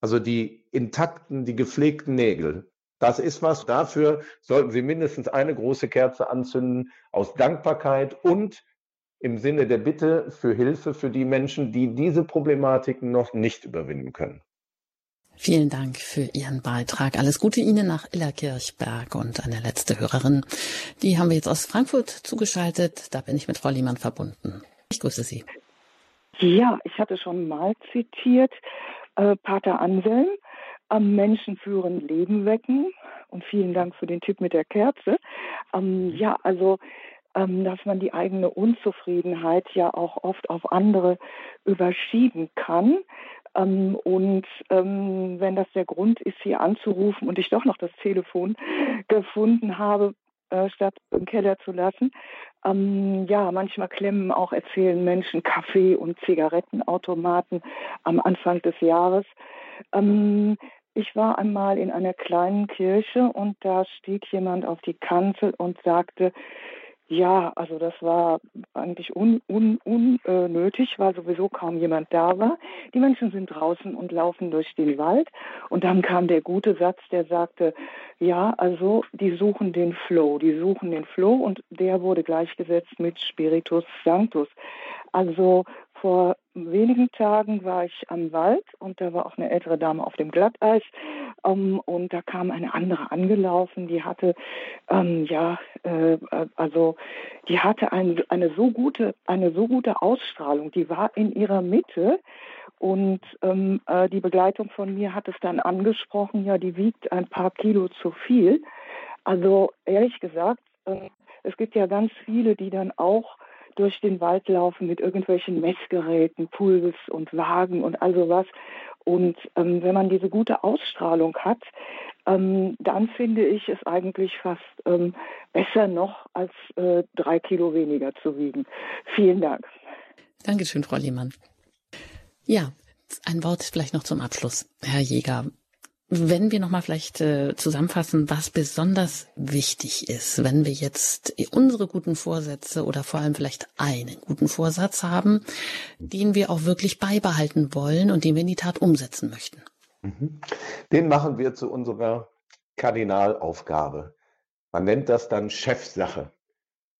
Also die intakten, die gepflegten Nägel. Das ist was. Dafür sollten Sie mindestens eine große Kerze anzünden aus Dankbarkeit und im Sinne der Bitte für Hilfe für die Menschen, die diese Problematiken noch nicht überwinden können. Vielen Dank für Ihren Beitrag. Alles Gute Ihnen nach Illerkirchberg und eine letzte Hörerin. Die haben wir jetzt aus Frankfurt zugeschaltet. Da bin ich mit Frau Liemann verbunden. Ich grüße Sie. Ja, ich hatte schon mal zitiert, äh, Pater Anselm, am Menschen führen, Leben wecken. Und vielen Dank für den Tipp mit der Kerze. Ähm, ja, also ähm, dass man die eigene Unzufriedenheit ja auch oft auf andere überschieben kann. Ähm, und ähm, wenn das der Grund ist, hier anzurufen und ich doch noch das Telefon gefunden habe, äh, statt im Keller zu lassen. Ähm, ja, manchmal klemmen auch erzählen Menschen Kaffee- und Zigarettenautomaten am Anfang des Jahres. Ähm, ich war einmal in einer kleinen Kirche und da stieg jemand auf die Kanzel und sagte, ja, also das war eigentlich un, un, unnötig, weil sowieso kaum jemand da war. Die Menschen sind draußen und laufen durch den Wald. Und dann kam der gute Satz, der sagte, ja, also die suchen den Flow, die suchen den Flow und der wurde gleichgesetzt mit Spiritus Sanctus. Also vor wenigen Tagen war ich am Wald und da war auch eine ältere Dame auf dem Glatteis ähm, und da kam eine andere angelaufen, die hatte ähm, ja äh, also die hatte ein, eine so gute eine so gute Ausstrahlung, die war in ihrer Mitte und ähm, äh, die Begleitung von mir hat es dann angesprochen, ja, die wiegt ein paar Kilo zu viel. Also ehrlich gesagt, äh, es gibt ja ganz viele, die dann auch durch den Wald laufen mit irgendwelchen Messgeräten, Puls und Wagen und all sowas. Und ähm, wenn man diese gute Ausstrahlung hat, ähm, dann finde ich es eigentlich fast ähm, besser noch, als äh, drei Kilo weniger zu wiegen. Vielen Dank. Dankeschön, Frau Lehmann. Ja, ein Wort vielleicht noch zum Abschluss, Herr Jäger. Wenn wir nochmal vielleicht äh, zusammenfassen, was besonders wichtig ist, wenn wir jetzt unsere guten Vorsätze oder vor allem vielleicht einen guten Vorsatz haben, den wir auch wirklich beibehalten wollen und den wir in die Tat umsetzen möchten. Mhm. Den machen wir zu unserer Kardinalaufgabe. Man nennt das dann Chefsache.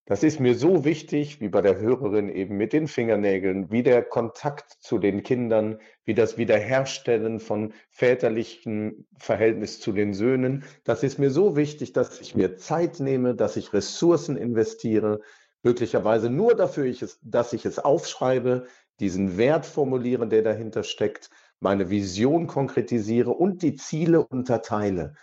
Das ist mir so wichtig, wie bei der Hörerin eben mit den Fingernägeln, wie der Kontakt zu den Kindern, wie das Wiederherstellen von väterlichem Verhältnis zu den Söhnen. Das ist mir so wichtig, dass ich mir Zeit nehme, dass ich Ressourcen investiere, möglicherweise nur dafür, dass ich es aufschreibe, diesen Wert formuliere, der dahinter steckt, meine Vision konkretisiere und die Ziele unterteile.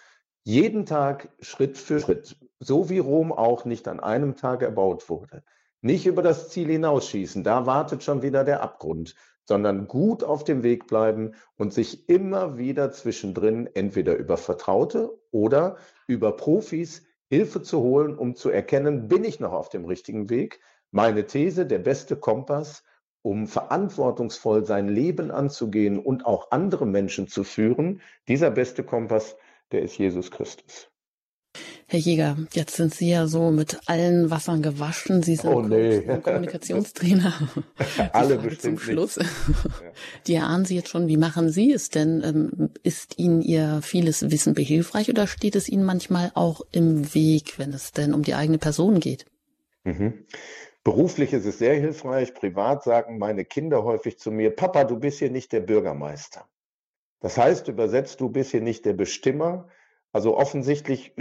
Jeden Tag Schritt für Schritt so wie Rom auch nicht an einem Tag erbaut wurde. Nicht über das Ziel hinausschießen, da wartet schon wieder der Abgrund, sondern gut auf dem Weg bleiben und sich immer wieder zwischendrin entweder über Vertraute oder über Profis Hilfe zu holen, um zu erkennen, bin ich noch auf dem richtigen Weg? Meine These, der beste Kompass, um verantwortungsvoll sein Leben anzugehen und auch andere Menschen zu führen, dieser beste Kompass, der ist Jesus Christus. Herr Jäger, jetzt sind Sie ja so mit allen Wassern gewaschen. Sie sind oh, nee. Kommunikationstrainer. Alle bestimmt zum Schluss. Die erahnen Sie jetzt schon. Wie machen Sie es denn? Ähm, ist Ihnen Ihr vieles Wissen behilfreich oder steht es Ihnen manchmal auch im Weg, wenn es denn um die eigene Person geht? Mhm. Beruflich ist es sehr hilfreich. Privat sagen meine Kinder häufig zu mir, Papa, du bist hier nicht der Bürgermeister. Das heißt, übersetzt, du bist hier nicht der Bestimmer. Also offensichtlich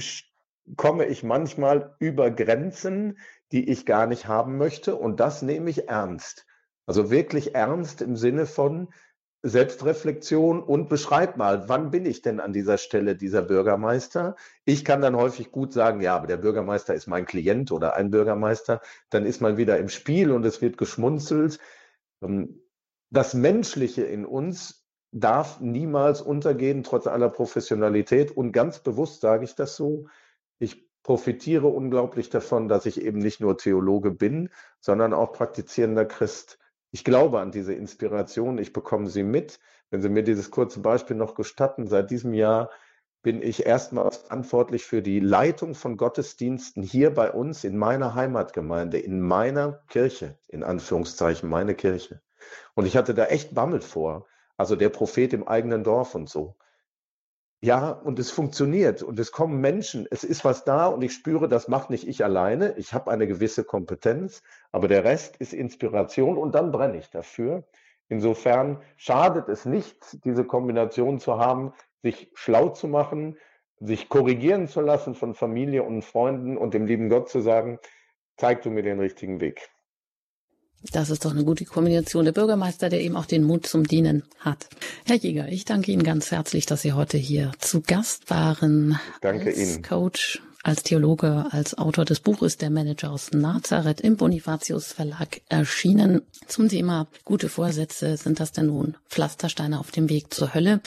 komme ich manchmal über Grenzen, die ich gar nicht haben möchte. Und das nehme ich ernst. Also wirklich ernst im Sinne von Selbstreflexion und beschreib mal, wann bin ich denn an dieser Stelle dieser Bürgermeister? Ich kann dann häufig gut sagen, ja, aber der Bürgermeister ist mein Klient oder ein Bürgermeister. Dann ist man wieder im Spiel und es wird geschmunzelt. Ähm, das Menschliche in uns darf niemals untergehen, trotz aller Professionalität. Und ganz bewusst sage ich das so. Ich profitiere unglaublich davon, dass ich eben nicht nur Theologe bin, sondern auch praktizierender Christ. Ich glaube an diese Inspiration, ich bekomme sie mit. Wenn Sie mir dieses kurze Beispiel noch gestatten, seit diesem Jahr bin ich erstmals verantwortlich für die Leitung von Gottesdiensten hier bei uns in meiner Heimatgemeinde, in meiner Kirche, in Anführungszeichen, meine Kirche. Und ich hatte da echt Bammel vor. Also der Prophet im eigenen Dorf und so. Ja, und es funktioniert und es kommen Menschen, es ist was da und ich spüre, das macht nicht ich alleine. Ich habe eine gewisse Kompetenz, aber der Rest ist Inspiration und dann brenne ich dafür. Insofern schadet es nicht, diese Kombination zu haben, sich schlau zu machen, sich korrigieren zu lassen von Familie und Freunden und dem lieben Gott zu sagen, zeig du mir den richtigen Weg. Das ist doch eine gute Kombination. Der Bürgermeister, der eben auch den Mut zum Dienen hat. Herr Jäger, ich danke Ihnen ganz herzlich, dass Sie heute hier zu Gast waren. Danke als Ihnen. Coach, als Theologe, als Autor des Buches Der Manager aus Nazareth im Bonifatius Verlag erschienen. Zum Thema gute Vorsätze sind das denn nun Pflastersteine auf dem Weg zur Hölle?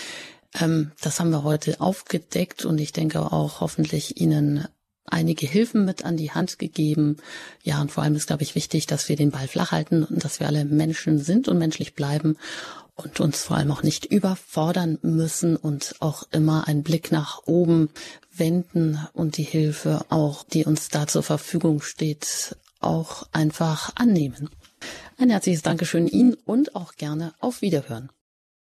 Ähm, das haben wir heute aufgedeckt und ich denke auch hoffentlich Ihnen einige Hilfen mit an die Hand gegeben. Ja, und vor allem ist, glaube ich, wichtig, dass wir den Ball flach halten und dass wir alle Menschen sind und menschlich bleiben und uns vor allem auch nicht überfordern müssen und auch immer einen Blick nach oben wenden und die Hilfe auch, die uns da zur Verfügung steht, auch einfach annehmen. Ein herzliches Dankeschön Ihnen und auch gerne auf Wiederhören.